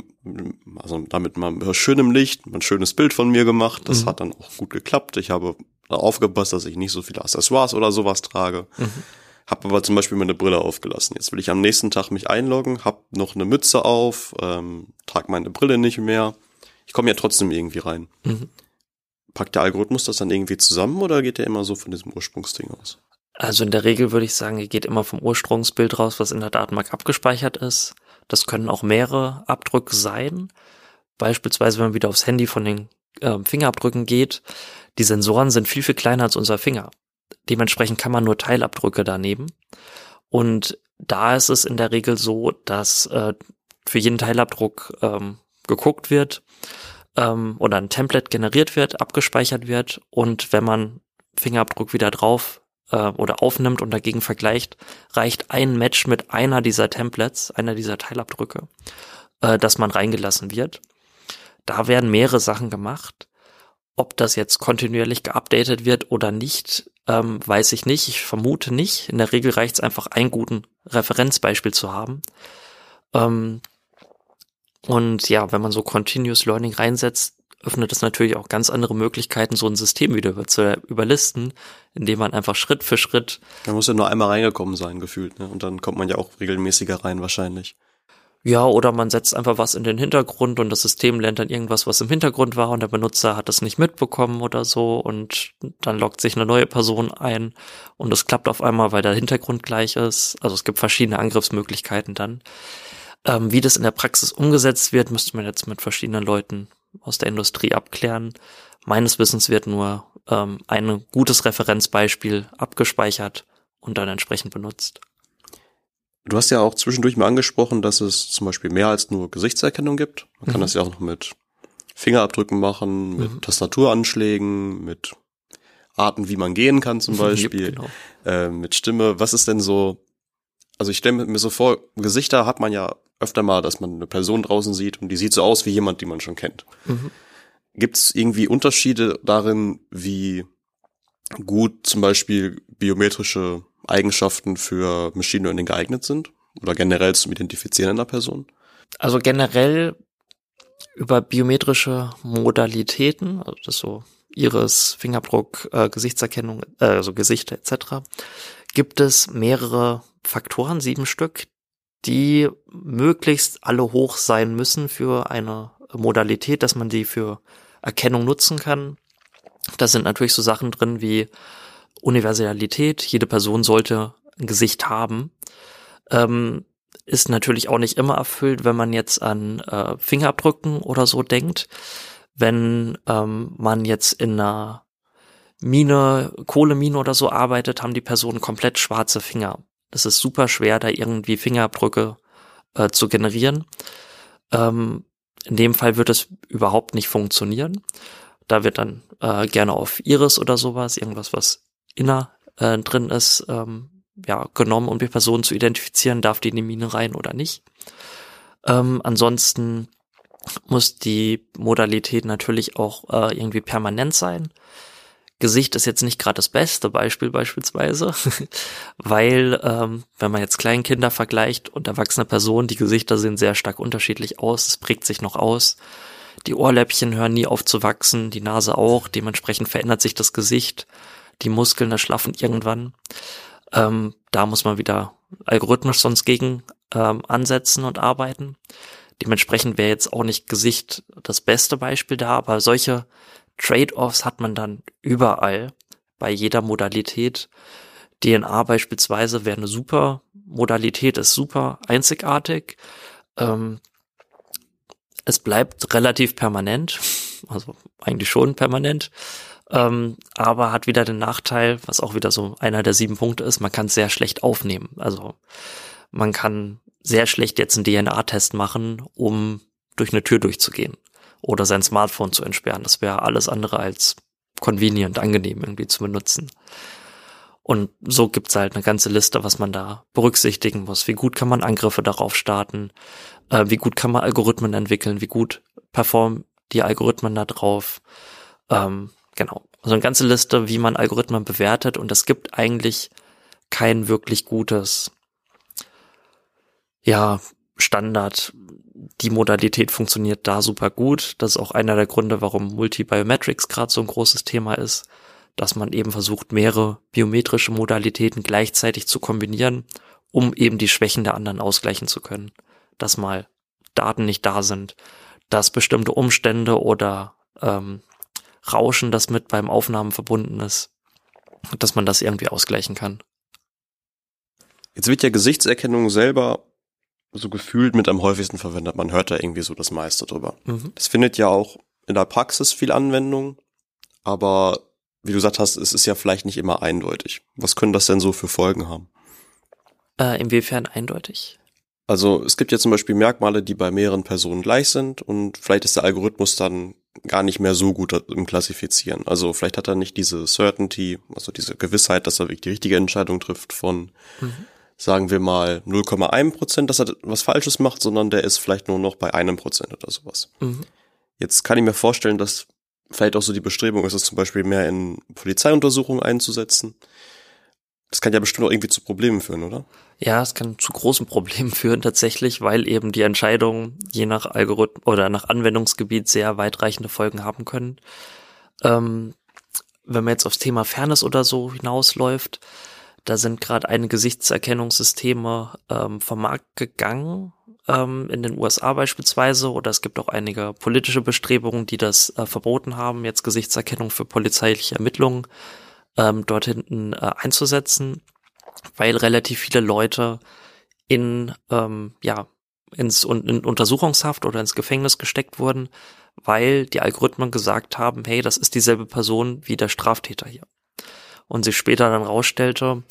also damit mal schön im Licht, ein schönes Bild von mir gemacht. Das mhm. hat dann auch gut geklappt. Ich habe aufgepasst, dass ich nicht so viele Accessoires oder sowas trage. Mhm. Hab aber zum Beispiel meine Brille aufgelassen. Jetzt will ich am nächsten Tag mich einloggen, hab noch eine Mütze auf, ähm, trag meine Brille nicht mehr. Ich komme ja trotzdem irgendwie rein. Mhm. Packt der Algorithmus das dann irgendwie zusammen oder geht der immer so von diesem Ursprungsding aus? Also in der Regel würde ich sagen, er geht immer vom Ursprungsbild raus, was in der Datenbank abgespeichert ist. Das können auch mehrere Abdrücke sein. Beispielsweise, wenn man wieder aufs Handy von den äh, Fingerabdrücken geht, die Sensoren sind viel, viel kleiner als unser Finger. Dementsprechend kann man nur Teilabdrücke da nehmen. Und da ist es in der Regel so, dass äh, für jeden Teilabdruck ähm, geguckt wird ähm, oder ein Template generiert wird, abgespeichert wird und wenn man Fingerabdruck wieder drauf äh, oder aufnimmt und dagegen vergleicht, reicht ein Match mit einer dieser Templates, einer dieser Teilabdrücke, äh, dass man reingelassen wird. Da werden mehrere Sachen gemacht. Ob das jetzt kontinuierlich geupdatet wird oder nicht, ähm, weiß ich nicht. Ich vermute nicht. In der Regel reicht es einfach, einen guten Referenzbeispiel zu haben. Ähm, und ja, wenn man so Continuous Learning reinsetzt, öffnet es natürlich auch ganz andere Möglichkeiten, so ein System wieder zu überlisten, indem man einfach Schritt für Schritt. Man muss ja nur einmal reingekommen sein, gefühlt, ne? Und dann kommt man ja auch regelmäßiger rein, wahrscheinlich. Ja, oder man setzt einfach was in den Hintergrund und das System lernt dann irgendwas, was im Hintergrund war und der Benutzer hat das nicht mitbekommen oder so und dann loggt sich eine neue Person ein und es klappt auf einmal, weil der Hintergrund gleich ist. Also es gibt verschiedene Angriffsmöglichkeiten dann. Ähm, wie das in der Praxis umgesetzt wird, müsste man jetzt mit verschiedenen Leuten aus der Industrie abklären. Meines Wissens wird nur ähm, ein gutes Referenzbeispiel abgespeichert und dann entsprechend benutzt. Du hast ja auch zwischendurch mal angesprochen, dass es zum Beispiel mehr als nur Gesichtserkennung gibt. Man kann mhm. das ja auch noch mit Fingerabdrücken machen, mit mhm. Tastaturanschlägen, mit Arten, wie man gehen kann zum Beispiel, genau. äh, mit Stimme. Was ist denn so, also ich stelle mir so vor, Gesichter hat man ja öfter mal, dass man eine Person draußen sieht und die sieht so aus wie jemand, die man schon kennt. Mhm. Gibt es irgendwie Unterschiede darin, wie gut zum Beispiel biometrische Eigenschaften für Machine Learning geeignet sind oder generell zum Identifizieren einer Person? Also generell über biometrische Modalitäten, also das so Iris, Fingerabdruck, äh, Gesichtserkennung, äh, also Gesichter etc., gibt es mehrere Faktoren, sieben Stück, die möglichst alle hoch sein müssen für eine Modalität, dass man die für Erkennung nutzen kann. Da sind natürlich so Sachen drin wie Universalität, jede Person sollte ein Gesicht haben. Ähm, ist natürlich auch nicht immer erfüllt, wenn man jetzt an äh, Fingerabdrücken oder so denkt. Wenn ähm, man jetzt in einer Mine, Kohlemine oder so arbeitet, haben die Personen komplett schwarze Finger. Das ist super schwer, da irgendwie Fingerabdrücke äh, zu generieren. Ähm, in dem Fall wird es überhaupt nicht funktionieren. Da wird dann äh, gerne auf Iris oder sowas, irgendwas, was inner äh, drin ist, ähm, ja, genommen, um die Person zu identifizieren, darf die in die Mine rein oder nicht. Ähm, ansonsten muss die Modalität natürlich auch äh, irgendwie permanent sein. Gesicht ist jetzt nicht gerade das beste Beispiel beispielsweise, weil ähm, wenn man jetzt Kleinkinder vergleicht und erwachsene Personen, die Gesichter sehen sehr stark unterschiedlich aus, es prägt sich noch aus. Die Ohrläppchen hören nie auf zu wachsen, die Nase auch, dementsprechend verändert sich das Gesicht, die Muskeln erschlaffen irgendwann. Ähm, da muss man wieder algorithmisch sonst gegen ähm, ansetzen und arbeiten. Dementsprechend wäre jetzt auch nicht Gesicht das beste Beispiel da, aber solche Trade-offs hat man dann überall bei jeder Modalität. DNA beispielsweise wäre eine super Modalität, ist super einzigartig. Ähm, es bleibt relativ permanent, also eigentlich schon permanent, ähm, aber hat wieder den Nachteil, was auch wieder so einer der sieben Punkte ist, man kann sehr schlecht aufnehmen. Also man kann sehr schlecht jetzt einen DNA-Test machen, um durch eine Tür durchzugehen oder sein Smartphone zu entsperren. Das wäre alles andere als convenient, angenehm irgendwie zu benutzen. Und so gibt's halt eine ganze Liste, was man da berücksichtigen muss. Wie gut kann man Angriffe darauf starten? Äh, wie gut kann man Algorithmen entwickeln? Wie gut performen die Algorithmen da drauf? Ähm, genau. Also eine ganze Liste, wie man Algorithmen bewertet. Und es gibt eigentlich kein wirklich gutes, ja, Standard. Die Modalität funktioniert da super gut. Das ist auch einer der Gründe, warum Multibiometrics gerade so ein großes Thema ist dass man eben versucht, mehrere biometrische Modalitäten gleichzeitig zu kombinieren, um eben die Schwächen der anderen ausgleichen zu können. Dass mal Daten nicht da sind, dass bestimmte Umstände oder ähm, Rauschen, das mit beim Aufnahmen verbunden ist, dass man das irgendwie ausgleichen kann. Jetzt wird ja Gesichtserkennung selber so gefühlt mit am häufigsten verwendet. Man hört da irgendwie so das meiste drüber. Mhm. Das findet ja auch in der Praxis viel Anwendung, aber wie du gesagt hast, es ist ja vielleicht nicht immer eindeutig. Was können das denn so für Folgen haben? Äh, inwiefern eindeutig? Also es gibt ja zum Beispiel Merkmale, die bei mehreren Personen gleich sind und vielleicht ist der Algorithmus dann gar nicht mehr so gut im Klassifizieren. Also vielleicht hat er nicht diese Certainty, also diese Gewissheit, dass er wirklich die richtige Entscheidung trifft von, mhm. sagen wir mal, 0,1 Prozent, dass er was Falsches macht, sondern der ist vielleicht nur noch bei einem Prozent oder sowas. Mhm. Jetzt kann ich mir vorstellen, dass vielleicht auch so die Bestrebung ist es zum Beispiel mehr in Polizeiuntersuchungen einzusetzen. Das kann ja bestimmt auch irgendwie zu Problemen führen, oder? Ja, es kann zu großen Problemen führen tatsächlich, weil eben die Entscheidungen je nach Algorithmus oder nach Anwendungsgebiet sehr weitreichende Folgen haben können. Ähm, wenn man jetzt aufs Thema Fairness oder so hinausläuft, da sind gerade einige Gesichtserkennungssysteme ähm, vom Markt gegangen, ähm, in den USA beispielsweise, oder es gibt auch einige politische Bestrebungen, die das äh, verboten haben, jetzt Gesichtserkennung für polizeiliche Ermittlungen ähm, dort hinten äh, einzusetzen, weil relativ viele Leute in, ähm, ja, ins in Untersuchungshaft oder ins Gefängnis gesteckt wurden, weil die Algorithmen gesagt haben, hey, das ist dieselbe Person wie der Straftäter hier. Und sich später dann rausstellte,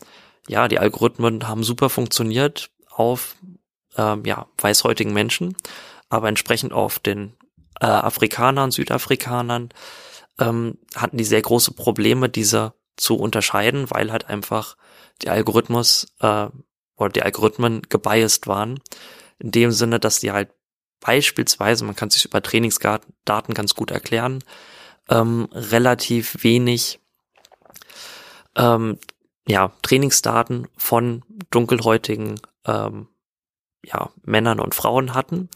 ja, die Algorithmen haben super funktioniert auf ähm, ja, weißhäutigen Menschen, aber entsprechend auf den äh, Afrikanern, Südafrikanern ähm, hatten die sehr große Probleme, diese zu unterscheiden, weil halt einfach die Algorithmus äh, oder die Algorithmen gebiased waren. In dem Sinne, dass die halt beispielsweise, man kann sich über Trainingsdaten ganz gut erklären, ähm, relativ wenig ähm, ja, Trainingsdaten von dunkelhäutigen ähm, ja, Männern und Frauen hatten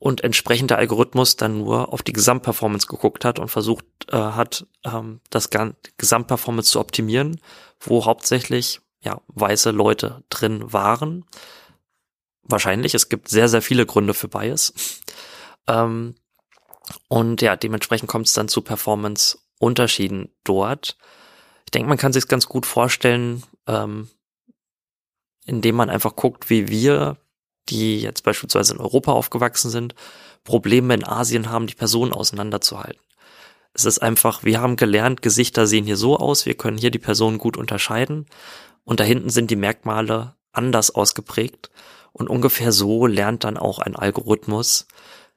und entsprechend der Algorithmus dann nur auf die Gesamtperformance geguckt hat und versucht äh, hat, ähm, das Gesamtperformance zu optimieren, wo hauptsächlich ja weiße Leute drin waren. Wahrscheinlich, es gibt sehr, sehr viele Gründe für Bias. ähm, und ja, dementsprechend kommt es dann zu Performance-Unterschieden dort. Ich denke, man kann sich ganz gut vorstellen, ähm, indem man einfach guckt, wie wir die jetzt beispielsweise in Europa aufgewachsen sind, Probleme in Asien haben, die Personen auseinanderzuhalten. Es ist einfach, wir haben gelernt, Gesichter sehen hier so aus, wir können hier die Personen gut unterscheiden und da hinten sind die Merkmale anders ausgeprägt und ungefähr so lernt dann auch ein Algorithmus.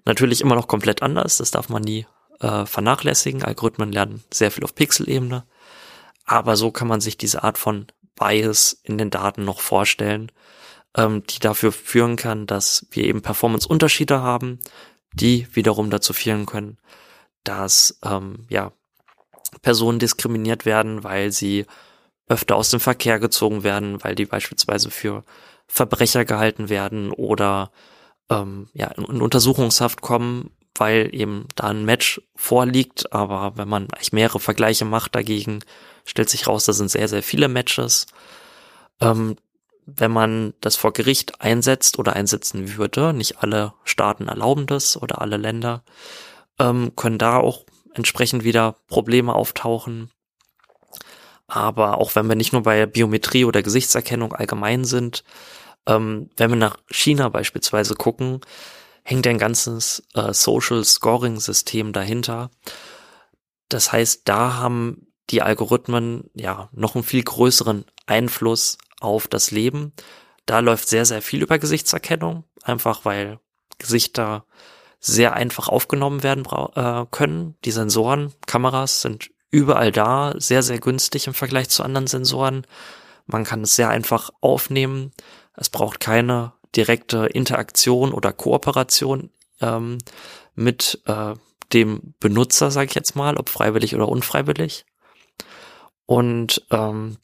Natürlich immer noch komplett anders, das darf man nie äh, vernachlässigen. Algorithmen lernen sehr viel auf Pixelebene, aber so kann man sich diese Art von Bias in den Daten noch vorstellen ähm, die dafür führen kann, dass wir eben Performance-Unterschiede haben, die wiederum dazu führen können, dass ähm, ja Personen diskriminiert werden, weil sie öfter aus dem Verkehr gezogen werden, weil die beispielsweise für Verbrecher gehalten werden oder ähm, ja in Untersuchungshaft kommen, weil eben da ein Match vorliegt. Aber wenn man eigentlich mehrere Vergleiche macht dagegen, stellt sich raus, da sind sehr, sehr viele Matches. Ähm, wenn man das vor Gericht einsetzt oder einsetzen würde, nicht alle Staaten erlauben das oder alle Länder, ähm, können da auch entsprechend wieder Probleme auftauchen. Aber auch wenn wir nicht nur bei Biometrie oder Gesichtserkennung allgemein sind, ähm, wenn wir nach China beispielsweise gucken, hängt ein ganzes äh, Social Scoring System dahinter. Das heißt, da haben die Algorithmen ja noch einen viel größeren Einfluss auf das Leben. Da läuft sehr, sehr viel über Gesichtserkennung, einfach weil Gesichter sehr einfach aufgenommen werden äh, können. Die Sensoren, Kameras sind überall da, sehr, sehr günstig im Vergleich zu anderen Sensoren. Man kann es sehr einfach aufnehmen. Es braucht keine direkte Interaktion oder Kooperation ähm, mit äh, dem Benutzer, sage ich jetzt mal, ob freiwillig oder unfreiwillig. Und ähm,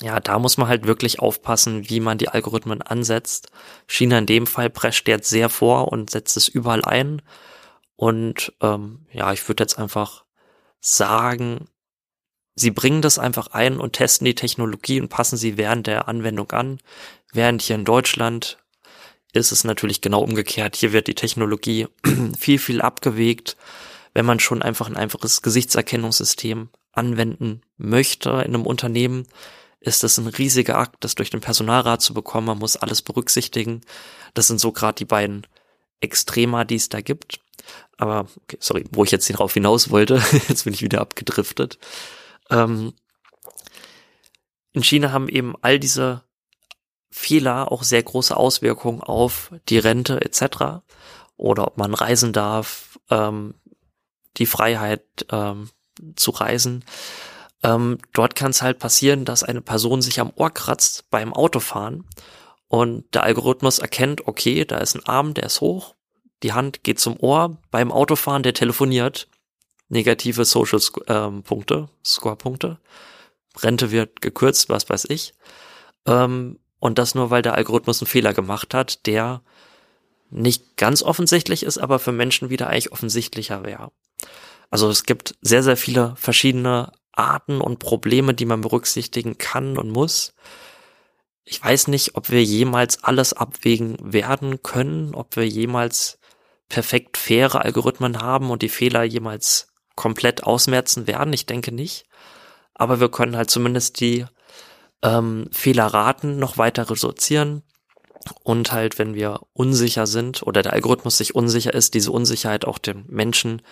ja, da muss man halt wirklich aufpassen, wie man die Algorithmen ansetzt. China in dem Fall prescht jetzt sehr vor und setzt es überall ein. Und ähm, ja, ich würde jetzt einfach sagen, sie bringen das einfach ein und testen die Technologie und passen sie während der Anwendung an. Während hier in Deutschland ist es natürlich genau umgekehrt. Hier wird die Technologie viel, viel abgewegt. Wenn man schon einfach ein einfaches Gesichtserkennungssystem anwenden möchte in einem Unternehmen, ist das ein riesiger Akt, das durch den Personalrat zu bekommen. Man muss alles berücksichtigen. Das sind so gerade die beiden Extrema, die es da gibt. Aber, okay, sorry, wo ich jetzt darauf hinaus wollte, jetzt bin ich wieder abgedriftet. Ähm, in China haben eben all diese Fehler auch sehr große Auswirkungen auf die Rente etc. Oder ob man reisen darf, ähm, die Freiheit ähm, zu reisen. Ähm, dort kann es halt passieren, dass eine Person sich am Ohr kratzt beim Autofahren und der Algorithmus erkennt, okay, da ist ein Arm, der ist hoch, die Hand geht zum Ohr, beim Autofahren, der telefoniert, negative Social ähm, Punkte, Score Punkte, Rente wird gekürzt, was weiß ich. Ähm, und das nur, weil der Algorithmus einen Fehler gemacht hat, der nicht ganz offensichtlich ist, aber für Menschen wieder eigentlich offensichtlicher wäre. Also es gibt sehr, sehr viele verschiedene Arten und Probleme, die man berücksichtigen kann und muss. Ich weiß nicht, ob wir jemals alles abwägen werden können, ob wir jemals perfekt faire Algorithmen haben und die Fehler jemals komplett ausmerzen werden. Ich denke nicht. Aber wir können halt zumindest die ähm, Fehlerraten noch weiter reduzieren und halt, wenn wir unsicher sind oder der Algorithmus sich unsicher ist, diese Unsicherheit auch dem Menschen,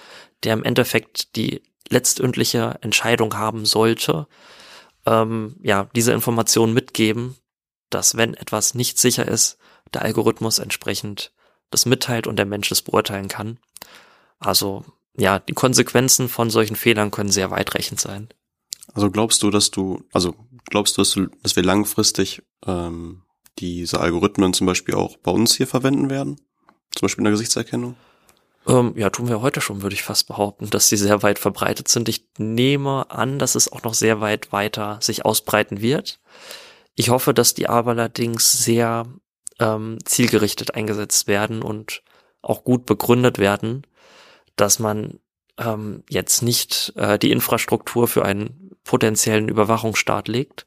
der im Endeffekt die letztendliche Entscheidung haben sollte, ähm, ja, diese Information mitgeben, dass wenn etwas nicht sicher ist, der Algorithmus entsprechend das mitteilt und der Mensch es beurteilen kann. Also ja, die Konsequenzen von solchen Fehlern können sehr weitreichend sein. Also glaubst du, dass du, also glaubst du, dass, du, dass wir langfristig ähm, diese Algorithmen zum Beispiel auch bei uns hier verwenden werden? Zum Beispiel in der Gesichtserkennung? Ähm, ja, tun wir heute schon, würde ich fast behaupten, dass sie sehr weit verbreitet sind. Ich nehme an, dass es auch noch sehr weit weiter sich ausbreiten wird. Ich hoffe, dass die aber allerdings sehr ähm, zielgerichtet eingesetzt werden und auch gut begründet werden, dass man ähm, jetzt nicht äh, die Infrastruktur für einen potenziellen Überwachungsstaat legt,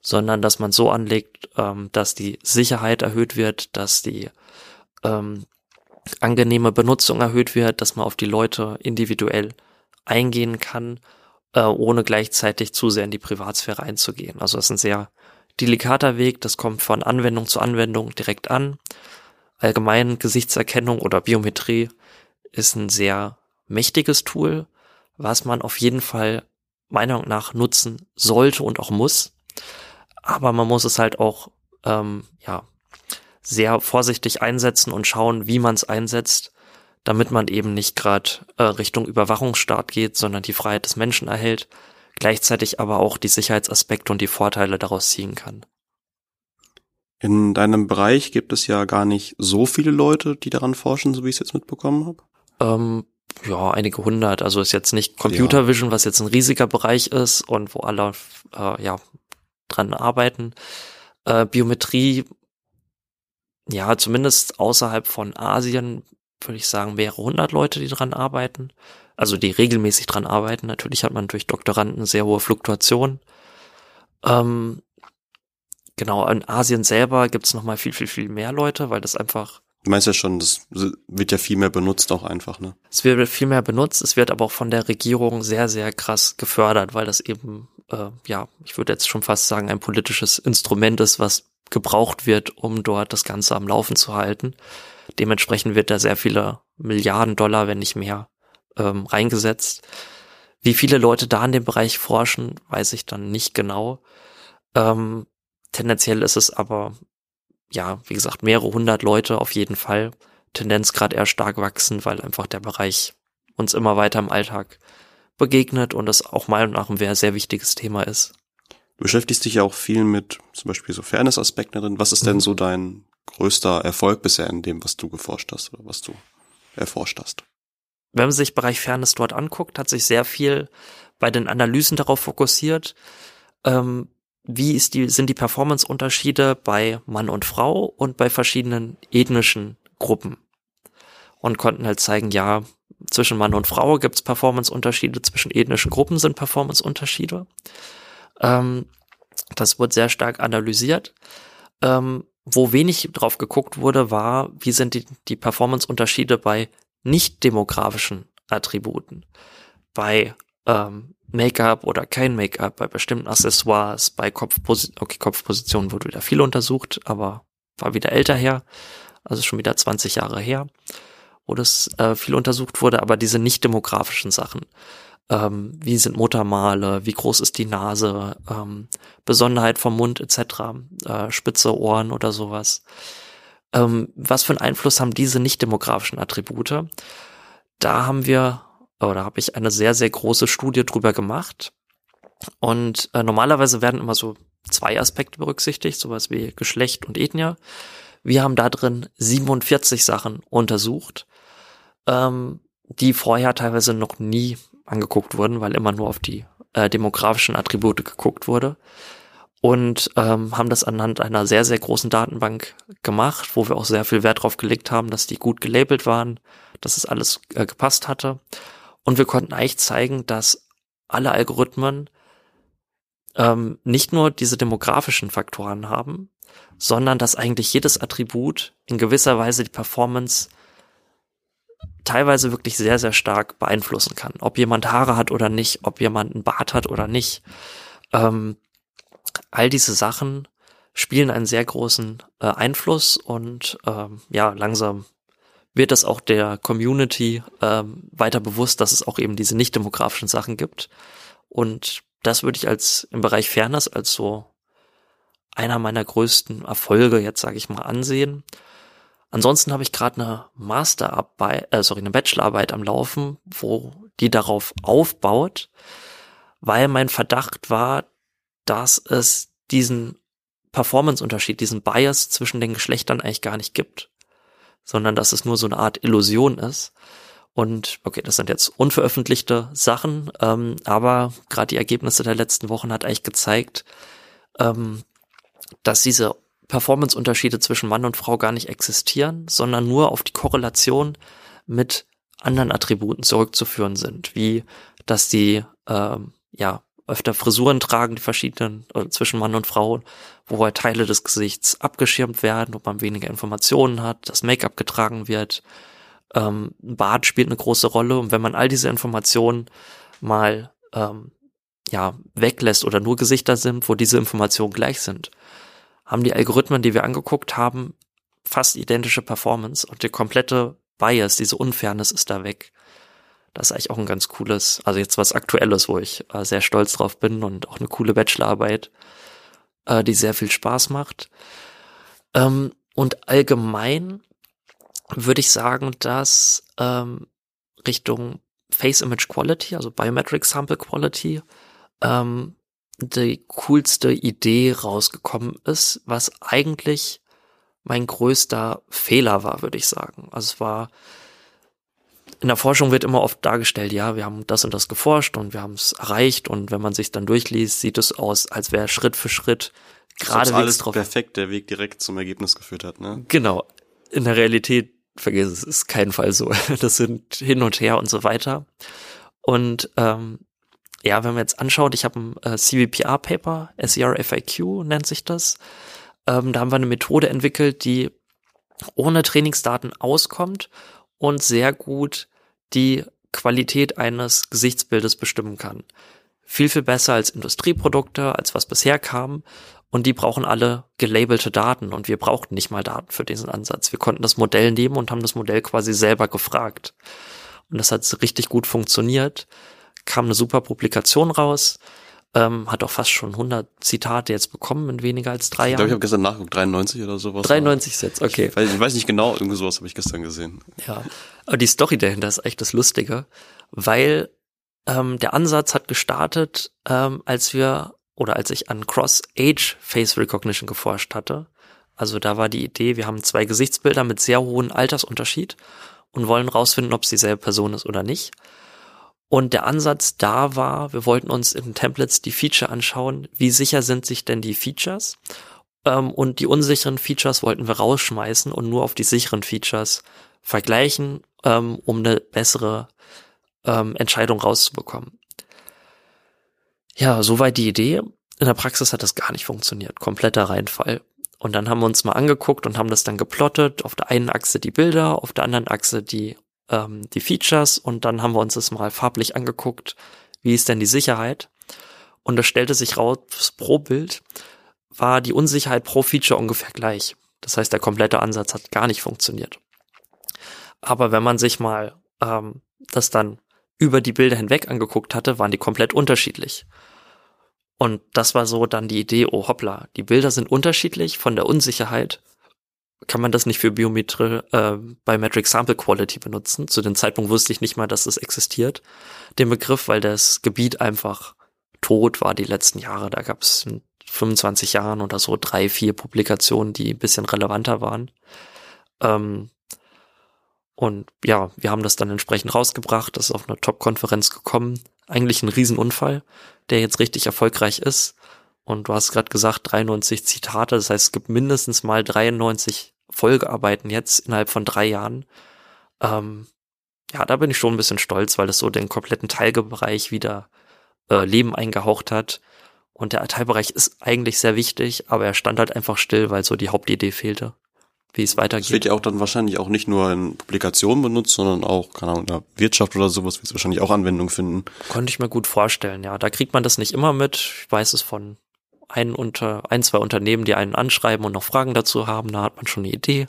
sondern dass man so anlegt, ähm, dass die Sicherheit erhöht wird, dass die ähm, angenehme Benutzung erhöht wird, dass man auf die Leute individuell eingehen kann, äh, ohne gleichzeitig zu sehr in die Privatsphäre einzugehen. Also das ist ein sehr delikater Weg, das kommt von Anwendung zu Anwendung direkt an. Allgemein Gesichtserkennung oder Biometrie ist ein sehr mächtiges Tool, was man auf jeden Fall meiner Meinung nach nutzen sollte und auch muss. Aber man muss es halt auch ähm, ja sehr vorsichtig einsetzen und schauen, wie man es einsetzt, damit man eben nicht gerade äh, Richtung Überwachungsstaat geht, sondern die Freiheit des Menschen erhält, gleichzeitig aber auch die Sicherheitsaspekte und die Vorteile daraus ziehen kann. In deinem Bereich gibt es ja gar nicht so viele Leute, die daran forschen, so wie ich es jetzt mitbekommen habe. Ähm, ja, einige hundert. Also ist jetzt nicht Computer Vision, was jetzt ein riesiger Bereich ist und wo alle äh, ja dran arbeiten. Äh, Biometrie, ja, zumindest außerhalb von Asien würde ich sagen, mehrere hundert Leute, die dran arbeiten. Also die regelmäßig dran arbeiten. Natürlich hat man durch Doktoranden sehr hohe Fluktuation. Ähm, genau, in Asien selber gibt es nochmal viel, viel, viel mehr Leute, weil das einfach Du meinst ja schon, das wird ja viel mehr benutzt auch einfach, ne? Es wird viel mehr benutzt, es wird aber auch von der Regierung sehr, sehr krass gefördert, weil das eben, äh, ja, ich würde jetzt schon fast sagen, ein politisches Instrument ist, was gebraucht wird, um dort das Ganze am Laufen zu halten. Dementsprechend wird da sehr viele Milliarden Dollar, wenn nicht mehr, ähm, reingesetzt. Wie viele Leute da in dem Bereich forschen, weiß ich dann nicht genau. Ähm, tendenziell ist es aber ja, wie gesagt, mehrere hundert Leute auf jeden Fall. Tendenz gerade eher stark wachsen, weil einfach der Bereich uns immer weiter im Alltag begegnet und das auch meiner Meinung nach ein sehr wichtiges Thema ist. Du beschäftigst dich ja auch viel mit zum Beispiel so Fairness-Aspekten drin. Was ist denn mhm. so dein größter Erfolg bisher in dem, was du geforscht hast oder was du erforscht hast? Wenn man sich Bereich Fairness dort anguckt, hat sich sehr viel bei den Analysen darauf fokussiert, ähm, wie ist die, sind die Performance-Unterschiede bei Mann und Frau und bei verschiedenen ethnischen Gruppen. Und konnten halt zeigen, ja, zwischen Mann und Frau gibt es Performance-Unterschiede, zwischen ethnischen Gruppen sind Performance-Unterschiede. Ähm, das wird sehr stark analysiert. Ähm, wo wenig drauf geguckt wurde, war, wie sind die, die Performance-Unterschiede bei nicht-demografischen Attributen. Bei ähm, Make-up oder kein Make-up, bei bestimmten Accessoires, bei Kopfposi okay, Kopfpositionen wurde wieder viel untersucht, aber war wieder älter her, also schon wieder 20 Jahre her, wo das äh, viel untersucht wurde, aber diese nicht-demografischen Sachen, ähm, wie sind Muttermale, wie groß ist die Nase, ähm, Besonderheit vom Mund etc., äh, spitze Ohren oder sowas. Ähm, was für einen Einfluss haben diese nicht-demografischen Attribute? Da haben wir oder habe ich eine sehr, sehr große Studie drüber gemacht. Und äh, normalerweise werden immer so zwei Aspekte berücksichtigt, sowas wie Geschlecht und Ethnie. Wir haben da drin 47 Sachen untersucht, ähm, die vorher teilweise noch nie angeguckt wurden, weil immer nur auf die äh, demografischen Attribute geguckt wurde. Und ähm, haben das anhand einer sehr, sehr großen Datenbank gemacht, wo wir auch sehr viel Wert drauf gelegt haben, dass die gut gelabelt waren, dass es alles äh, gepasst hatte. Und wir konnten eigentlich zeigen, dass alle Algorithmen ähm, nicht nur diese demografischen Faktoren haben, sondern dass eigentlich jedes Attribut in gewisser Weise die Performance teilweise wirklich sehr, sehr stark beeinflussen kann. Ob jemand Haare hat oder nicht, ob jemand einen Bart hat oder nicht. Ähm, all diese Sachen spielen einen sehr großen äh, Einfluss und ähm, ja, langsam wird es auch der Community ähm, weiter bewusst, dass es auch eben diese nicht demografischen Sachen gibt. Und das würde ich als im Bereich Fairness als so einer meiner größten Erfolge jetzt sage ich mal ansehen. Ansonsten habe ich gerade eine Masterarbeit, äh, sorry, eine Bachelorarbeit am Laufen, wo die darauf aufbaut, weil mein Verdacht war, dass es diesen Performance-Unterschied, diesen Bias zwischen den Geschlechtern eigentlich gar nicht gibt sondern dass es nur so eine Art Illusion ist. Und okay, das sind jetzt unveröffentlichte Sachen, ähm, aber gerade die Ergebnisse der letzten Wochen hat eigentlich gezeigt, ähm, dass diese Performance-Unterschiede zwischen Mann und Frau gar nicht existieren, sondern nur auf die Korrelation mit anderen Attributen zurückzuführen sind, wie dass die ähm, ja öfter Frisuren tragen, die verschiedenen äh, zwischen Mann und Frau, wo halt Teile des Gesichts abgeschirmt werden, wo man weniger Informationen hat, das Make-up getragen wird. Ähm, Bart spielt eine große Rolle und wenn man all diese Informationen mal ähm, ja weglässt oder nur Gesichter sind, wo diese Informationen gleich sind, haben die Algorithmen, die wir angeguckt haben, fast identische Performance und die komplette Bias, diese Unfairness ist da weg. Das ist eigentlich auch ein ganz cooles, also jetzt was Aktuelles, wo ich äh, sehr stolz drauf bin und auch eine coole Bachelorarbeit, äh, die sehr viel Spaß macht. Ähm, und allgemein würde ich sagen, dass ähm, Richtung Face Image Quality, also Biometric Sample Quality, ähm, die coolste Idee rausgekommen ist, was eigentlich mein größter Fehler war, würde ich sagen. Also es war in der Forschung wird immer oft dargestellt, ja, wir haben das und das geforscht und wir haben es erreicht und wenn man sich dann durchliest, sieht es aus, als wäre Schritt für Schritt gerade alles drauf. perfekt der Weg direkt zum Ergebnis geführt hat, ne? Genau. In der Realität, vergiss es, ist kein Fall so. Das sind hin und her und so weiter. Und ähm, ja, wenn man jetzt anschaut, ich habe ein äh, CVPR-Paper, SER-FIQ nennt sich das. Ähm, da haben wir eine Methode entwickelt, die ohne Trainingsdaten auskommt und sehr gut die Qualität eines Gesichtsbildes bestimmen kann. Viel, viel besser als Industrieprodukte, als was bisher kam. Und die brauchen alle gelabelte Daten und wir brauchten nicht mal Daten für diesen Ansatz. Wir konnten das Modell nehmen und haben das Modell quasi selber gefragt. Und das hat richtig gut funktioniert. Kam eine super Publikation raus. Ähm, hat auch fast schon 100 Zitate jetzt bekommen in weniger als drei Jahren. Ich glaube, ich habe gestern nachgeguckt, 93 oder sowas. 93 Sets, okay. Ich weiß, ich weiß nicht genau, irgendwie sowas habe ich gestern gesehen. Ja, aber die Story dahinter ist echt das Lustige, weil ähm, der Ansatz hat gestartet, ähm, als wir oder als ich an Cross-Age Face Recognition geforscht hatte. Also da war die Idee, wir haben zwei Gesichtsbilder mit sehr hohem Altersunterschied und wollen rausfinden, ob es dieselbe Person ist oder nicht. Und der Ansatz da war, wir wollten uns in Templates die Feature anschauen, wie sicher sind sich denn die Features ähm, und die unsicheren Features wollten wir rausschmeißen und nur auf die sicheren Features vergleichen, ähm, um eine bessere ähm, Entscheidung rauszubekommen. Ja, soweit die Idee. In der Praxis hat das gar nicht funktioniert. Kompletter Reinfall. Und dann haben wir uns mal angeguckt und haben das dann geplottet. Auf der einen Achse die Bilder, auf der anderen Achse die, ähm, die Features und dann haben wir uns das mal farblich angeguckt. Wie ist denn die Sicherheit? Und das stellte sich raus pro Bild, war die Unsicherheit pro Feature ungefähr gleich. Das heißt, der komplette Ansatz hat gar nicht funktioniert. Aber wenn man sich mal ähm, das dann über die Bilder hinweg angeguckt hatte, waren die komplett unterschiedlich. Und das war so dann die Idee, oh hoppla, die Bilder sind unterschiedlich von der Unsicherheit. Kann man das nicht für Biometrie äh, Biometric Sample Quality benutzen? Zu dem Zeitpunkt wusste ich nicht mal, dass es existiert, den Begriff, weil das Gebiet einfach tot war die letzten Jahre. Da gab es in 25 Jahren oder so drei, vier Publikationen, die ein bisschen relevanter waren. Ähm, und ja, wir haben das dann entsprechend rausgebracht, das ist auf einer Top-Konferenz gekommen. Eigentlich ein Riesenunfall, der jetzt richtig erfolgreich ist. Und du hast gerade gesagt, 93 Zitate, das heißt, es gibt mindestens mal 93 Folgearbeiten jetzt innerhalb von drei Jahren. Ähm, ja, da bin ich schon ein bisschen stolz, weil das so den kompletten Teilbereich wieder äh, Leben eingehaucht hat. Und der Teilbereich ist eigentlich sehr wichtig, aber er stand halt einfach still, weil so die Hauptidee fehlte wie es weitergeht. Das wird ja auch dann wahrscheinlich auch nicht nur in Publikationen benutzt, sondern auch, keine Ahnung, in der Wirtschaft oder sowas wird es wahrscheinlich auch Anwendung finden. Konnte ich mir gut vorstellen, ja. Da kriegt man das nicht immer mit. Ich weiß es von ein, unter, ein zwei Unternehmen, die einen anschreiben und noch Fragen dazu haben. Da hat man schon eine Idee,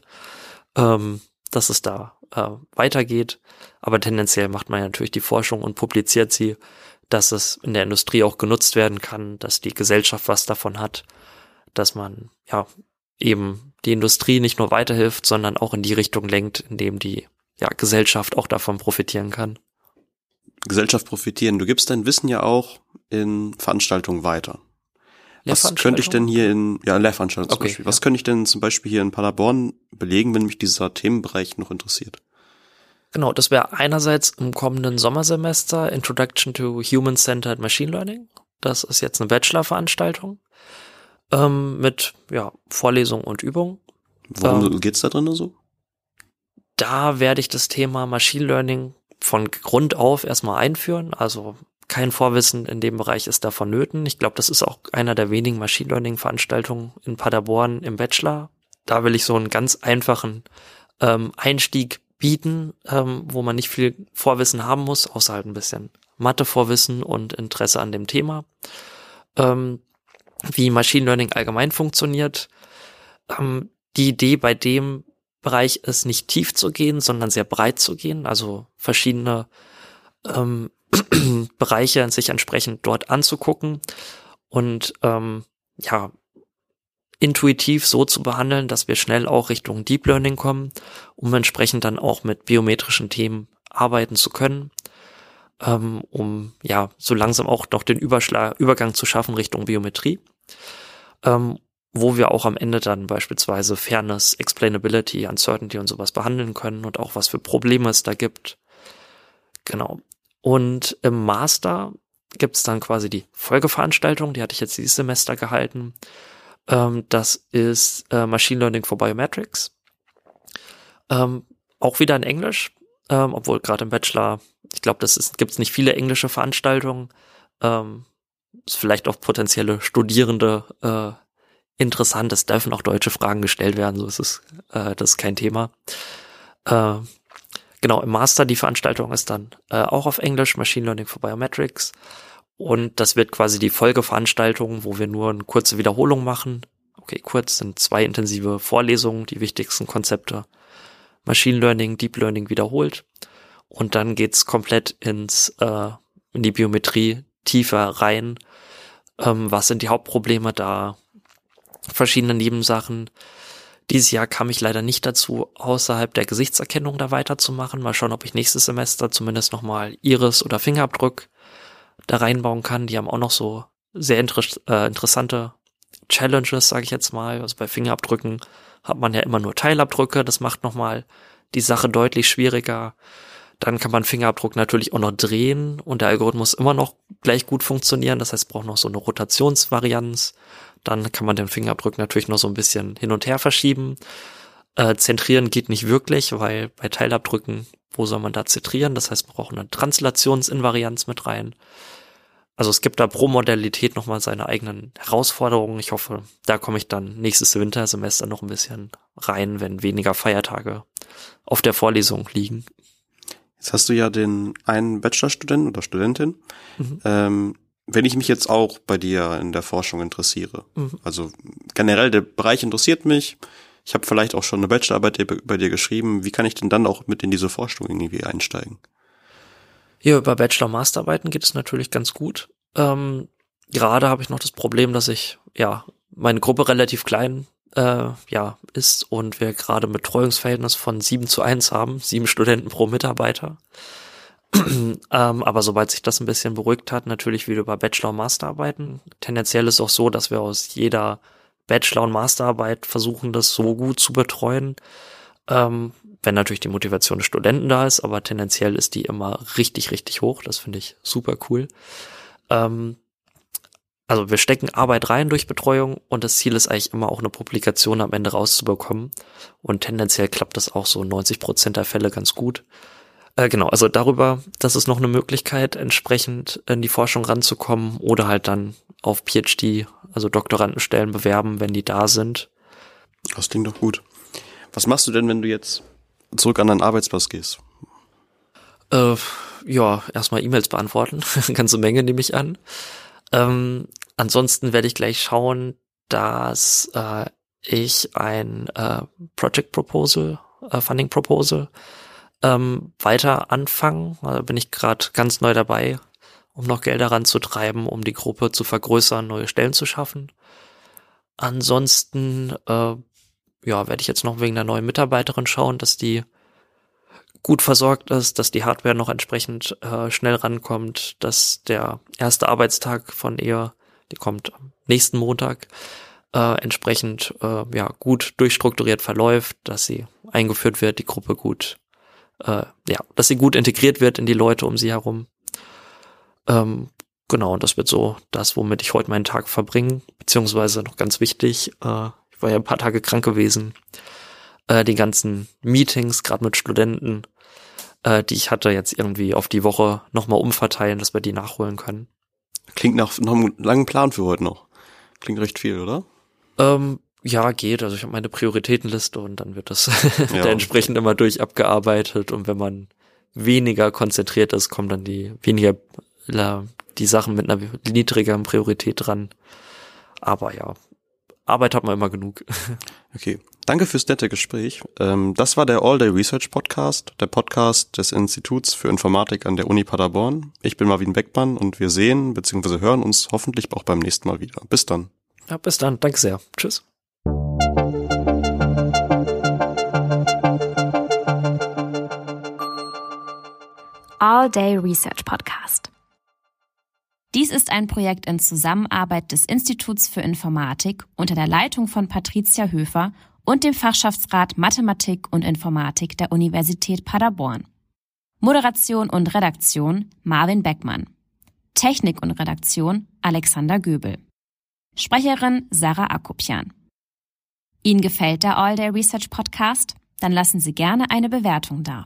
ähm, dass es da äh, weitergeht. Aber tendenziell macht man ja natürlich die Forschung und publiziert sie, dass es in der Industrie auch genutzt werden kann, dass die Gesellschaft was davon hat, dass man ja eben die Industrie nicht nur weiterhilft, sondern auch in die Richtung lenkt, in dem die ja, Gesellschaft auch davon profitieren kann. Gesellschaft profitieren. Du gibst dein Wissen ja auch in Veranstaltungen weiter. Was könnte ich denn hier in, ja, Lehrveranstaltungen zum okay, Beispiel. Was ja. könnte ich denn zum Beispiel hier in Paderborn belegen, wenn mich dieser Themenbereich noch interessiert? Genau, das wäre einerseits im kommenden Sommersemester Introduction to Human-Centered Machine Learning. Das ist jetzt eine Bachelor-Veranstaltung ähm, mit ja, Vorlesung und Übung. Worum ähm, geht's da drin so? Da werde ich das Thema Machine Learning von Grund auf erstmal einführen. Also kein Vorwissen in dem Bereich ist da vonnöten. Ich glaube, das ist auch einer der wenigen Machine Learning Veranstaltungen in Paderborn im Bachelor. Da will ich so einen ganz einfachen ähm, Einstieg bieten, ähm, wo man nicht viel Vorwissen haben muss, außer halt ein bisschen Mathe-Vorwissen und Interesse an dem Thema. Ähm, wie Machine Learning allgemein funktioniert. Ähm, die Idee bei dem Bereich ist nicht tief zu gehen, sondern sehr breit zu gehen, also verschiedene ähm, Bereiche sich entsprechend dort anzugucken und ähm, ja intuitiv so zu behandeln, dass wir schnell auch Richtung Deep Learning kommen, um entsprechend dann auch mit biometrischen Themen arbeiten zu können ähm, um ja so langsam auch noch den Überschlag, Übergang zu schaffen Richtung Biometrie, ähm, wo wir auch am Ende dann beispielsweise Fairness, Explainability, Uncertainty und sowas behandeln können und auch was für Probleme es da gibt. Genau. Und im Master gibt's dann quasi die Folgeveranstaltung, die hatte ich jetzt dieses Semester gehalten. Ähm, das ist äh, Machine Learning for Biometrics. Ähm, auch wieder in Englisch, ähm, obwohl gerade im Bachelor ich glaube, das gibt es nicht viele englische Veranstaltungen. Ähm, ist vielleicht auch potenzielle Studierende äh, interessant. Es dürfen auch deutsche Fragen gestellt werden, so ist es, äh, das ist kein Thema. Genau, im Master die Veranstaltung ist dann äh, auch auf Englisch, Machine Learning for Biometrics. Und das wird quasi die Folgeveranstaltung, wo wir nur eine kurze Wiederholung machen. Okay, kurz sind zwei intensive Vorlesungen, die wichtigsten Konzepte. Machine Learning, Deep Learning wiederholt und dann geht's komplett ins äh, in die Biometrie tiefer rein. Ähm, was sind die Hauptprobleme da? Verschiedene Nebensachen. Dieses Jahr kam ich leider nicht dazu, außerhalb der Gesichtserkennung da weiterzumachen. Mal schauen, ob ich nächstes Semester zumindest nochmal Iris oder Fingerabdruck da reinbauen kann. Die haben auch noch so sehr inter äh, interessante Challenges, sage ich jetzt mal. Also bei Fingerabdrücken hat man ja immer nur Teilabdrücke. Das macht nochmal die Sache deutlich schwieriger. Dann kann man Fingerabdruck natürlich auch noch drehen und der Algorithmus immer noch gleich gut funktionieren. Das heißt, braucht noch so eine Rotationsvarianz. Dann kann man den Fingerabdruck natürlich noch so ein bisschen hin und her verschieben. Äh, zentrieren geht nicht wirklich, weil bei Teilabdrücken, wo soll man da zentrieren? Das heißt, man braucht eine Translationsinvarianz mit rein. Also es gibt da pro Modalität nochmal seine eigenen Herausforderungen. Ich hoffe, da komme ich dann nächstes Wintersemester noch ein bisschen rein, wenn weniger Feiertage auf der Vorlesung liegen. Jetzt hast du ja den einen Bachelorstudenten oder Studentin. Mhm. Ähm, wenn ich mich jetzt auch bei dir in der Forschung interessiere, mhm. also generell der Bereich interessiert mich, ich habe vielleicht auch schon eine Bachelorarbeit bei dir geschrieben, wie kann ich denn dann auch mit in diese Forschung irgendwie einsteigen? Ja, über Bachelor-Masterarbeiten geht es natürlich ganz gut. Ähm, gerade habe ich noch das Problem, dass ich, ja, meine Gruppe relativ klein äh, ja, ist und wir gerade ein Betreuungsverhältnis von sieben zu eins haben, sieben Studenten pro Mitarbeiter. ähm, aber sobald sich das ein bisschen beruhigt hat, natürlich wieder über Bachelor- und Masterarbeiten. Tendenziell ist auch so, dass wir aus jeder Bachelor- und Masterarbeit versuchen, das so gut zu betreuen, ähm, wenn natürlich die Motivation des Studenten da ist, aber tendenziell ist die immer richtig, richtig hoch. Das finde ich super cool. Ähm, also wir stecken Arbeit rein durch Betreuung und das Ziel ist eigentlich immer auch eine Publikation am Ende rauszubekommen. Und tendenziell klappt das auch so 90 Prozent der Fälle ganz gut. Äh, genau, also darüber, das ist noch eine Möglichkeit, entsprechend in die Forschung ranzukommen oder halt dann auf PhD, also Doktorandenstellen bewerben, wenn die da sind. Das klingt doch gut. Was machst du denn, wenn du jetzt zurück an deinen Arbeitsplatz gehst? Äh, ja, erstmal E-Mails beantworten. Ganze Menge nehme ich an. Ähm, ansonsten werde ich gleich schauen, dass äh, ich ein äh, Project Proposal, äh, Funding Proposal ähm, weiter anfangen. Da bin ich gerade ganz neu dabei, um noch Gelder ranzutreiben, um die Gruppe zu vergrößern, neue Stellen zu schaffen. Ansonsten äh, ja, werde ich jetzt noch wegen der neuen Mitarbeiterin schauen, dass die gut versorgt ist, dass die Hardware noch entsprechend äh, schnell rankommt, dass der erste Arbeitstag von ihr, die kommt am nächsten Montag, äh, entsprechend äh, ja gut durchstrukturiert verläuft, dass sie eingeführt wird, die Gruppe gut, äh, ja, dass sie gut integriert wird in die Leute um sie herum. Ähm, genau, und das wird so das, womit ich heute meinen Tag verbringe, beziehungsweise noch ganz wichtig, äh, ich war ja ein paar Tage krank gewesen äh, die ganzen Meetings, gerade mit Studenten, äh, die ich hatte, jetzt irgendwie auf die Woche nochmal umverteilen, dass wir die nachholen können. Klingt nach, nach einem langen Plan für heute noch. Klingt recht viel, oder? Ähm, ja, geht. Also ich habe meine Prioritätenliste und dann wird das ja. entsprechend immer durch abgearbeitet und wenn man weniger konzentriert ist, kommen dann die weniger die Sachen mit einer niedrigeren Priorität dran. Aber ja, Arbeit hat man immer genug. Okay. Danke fürs nette Gespräch. Ähm, das war der All Day Research Podcast, der Podcast des Instituts für Informatik an der Uni Paderborn. Ich bin Marvin Beckmann und wir sehen bzw. hören uns hoffentlich auch beim nächsten Mal wieder. Bis dann. Ja, bis dann. Danke sehr. Tschüss. All Day Research Podcast. Dies ist ein Projekt in Zusammenarbeit des Instituts für Informatik unter der Leitung von Patricia Höfer und dem Fachschaftsrat Mathematik und Informatik der Universität Paderborn. Moderation und Redaktion Marvin Beckmann. Technik und Redaktion Alexander Göbel. Sprecherin Sarah Akopian. Ihnen gefällt der All Day Research Podcast? Dann lassen Sie gerne eine Bewertung da.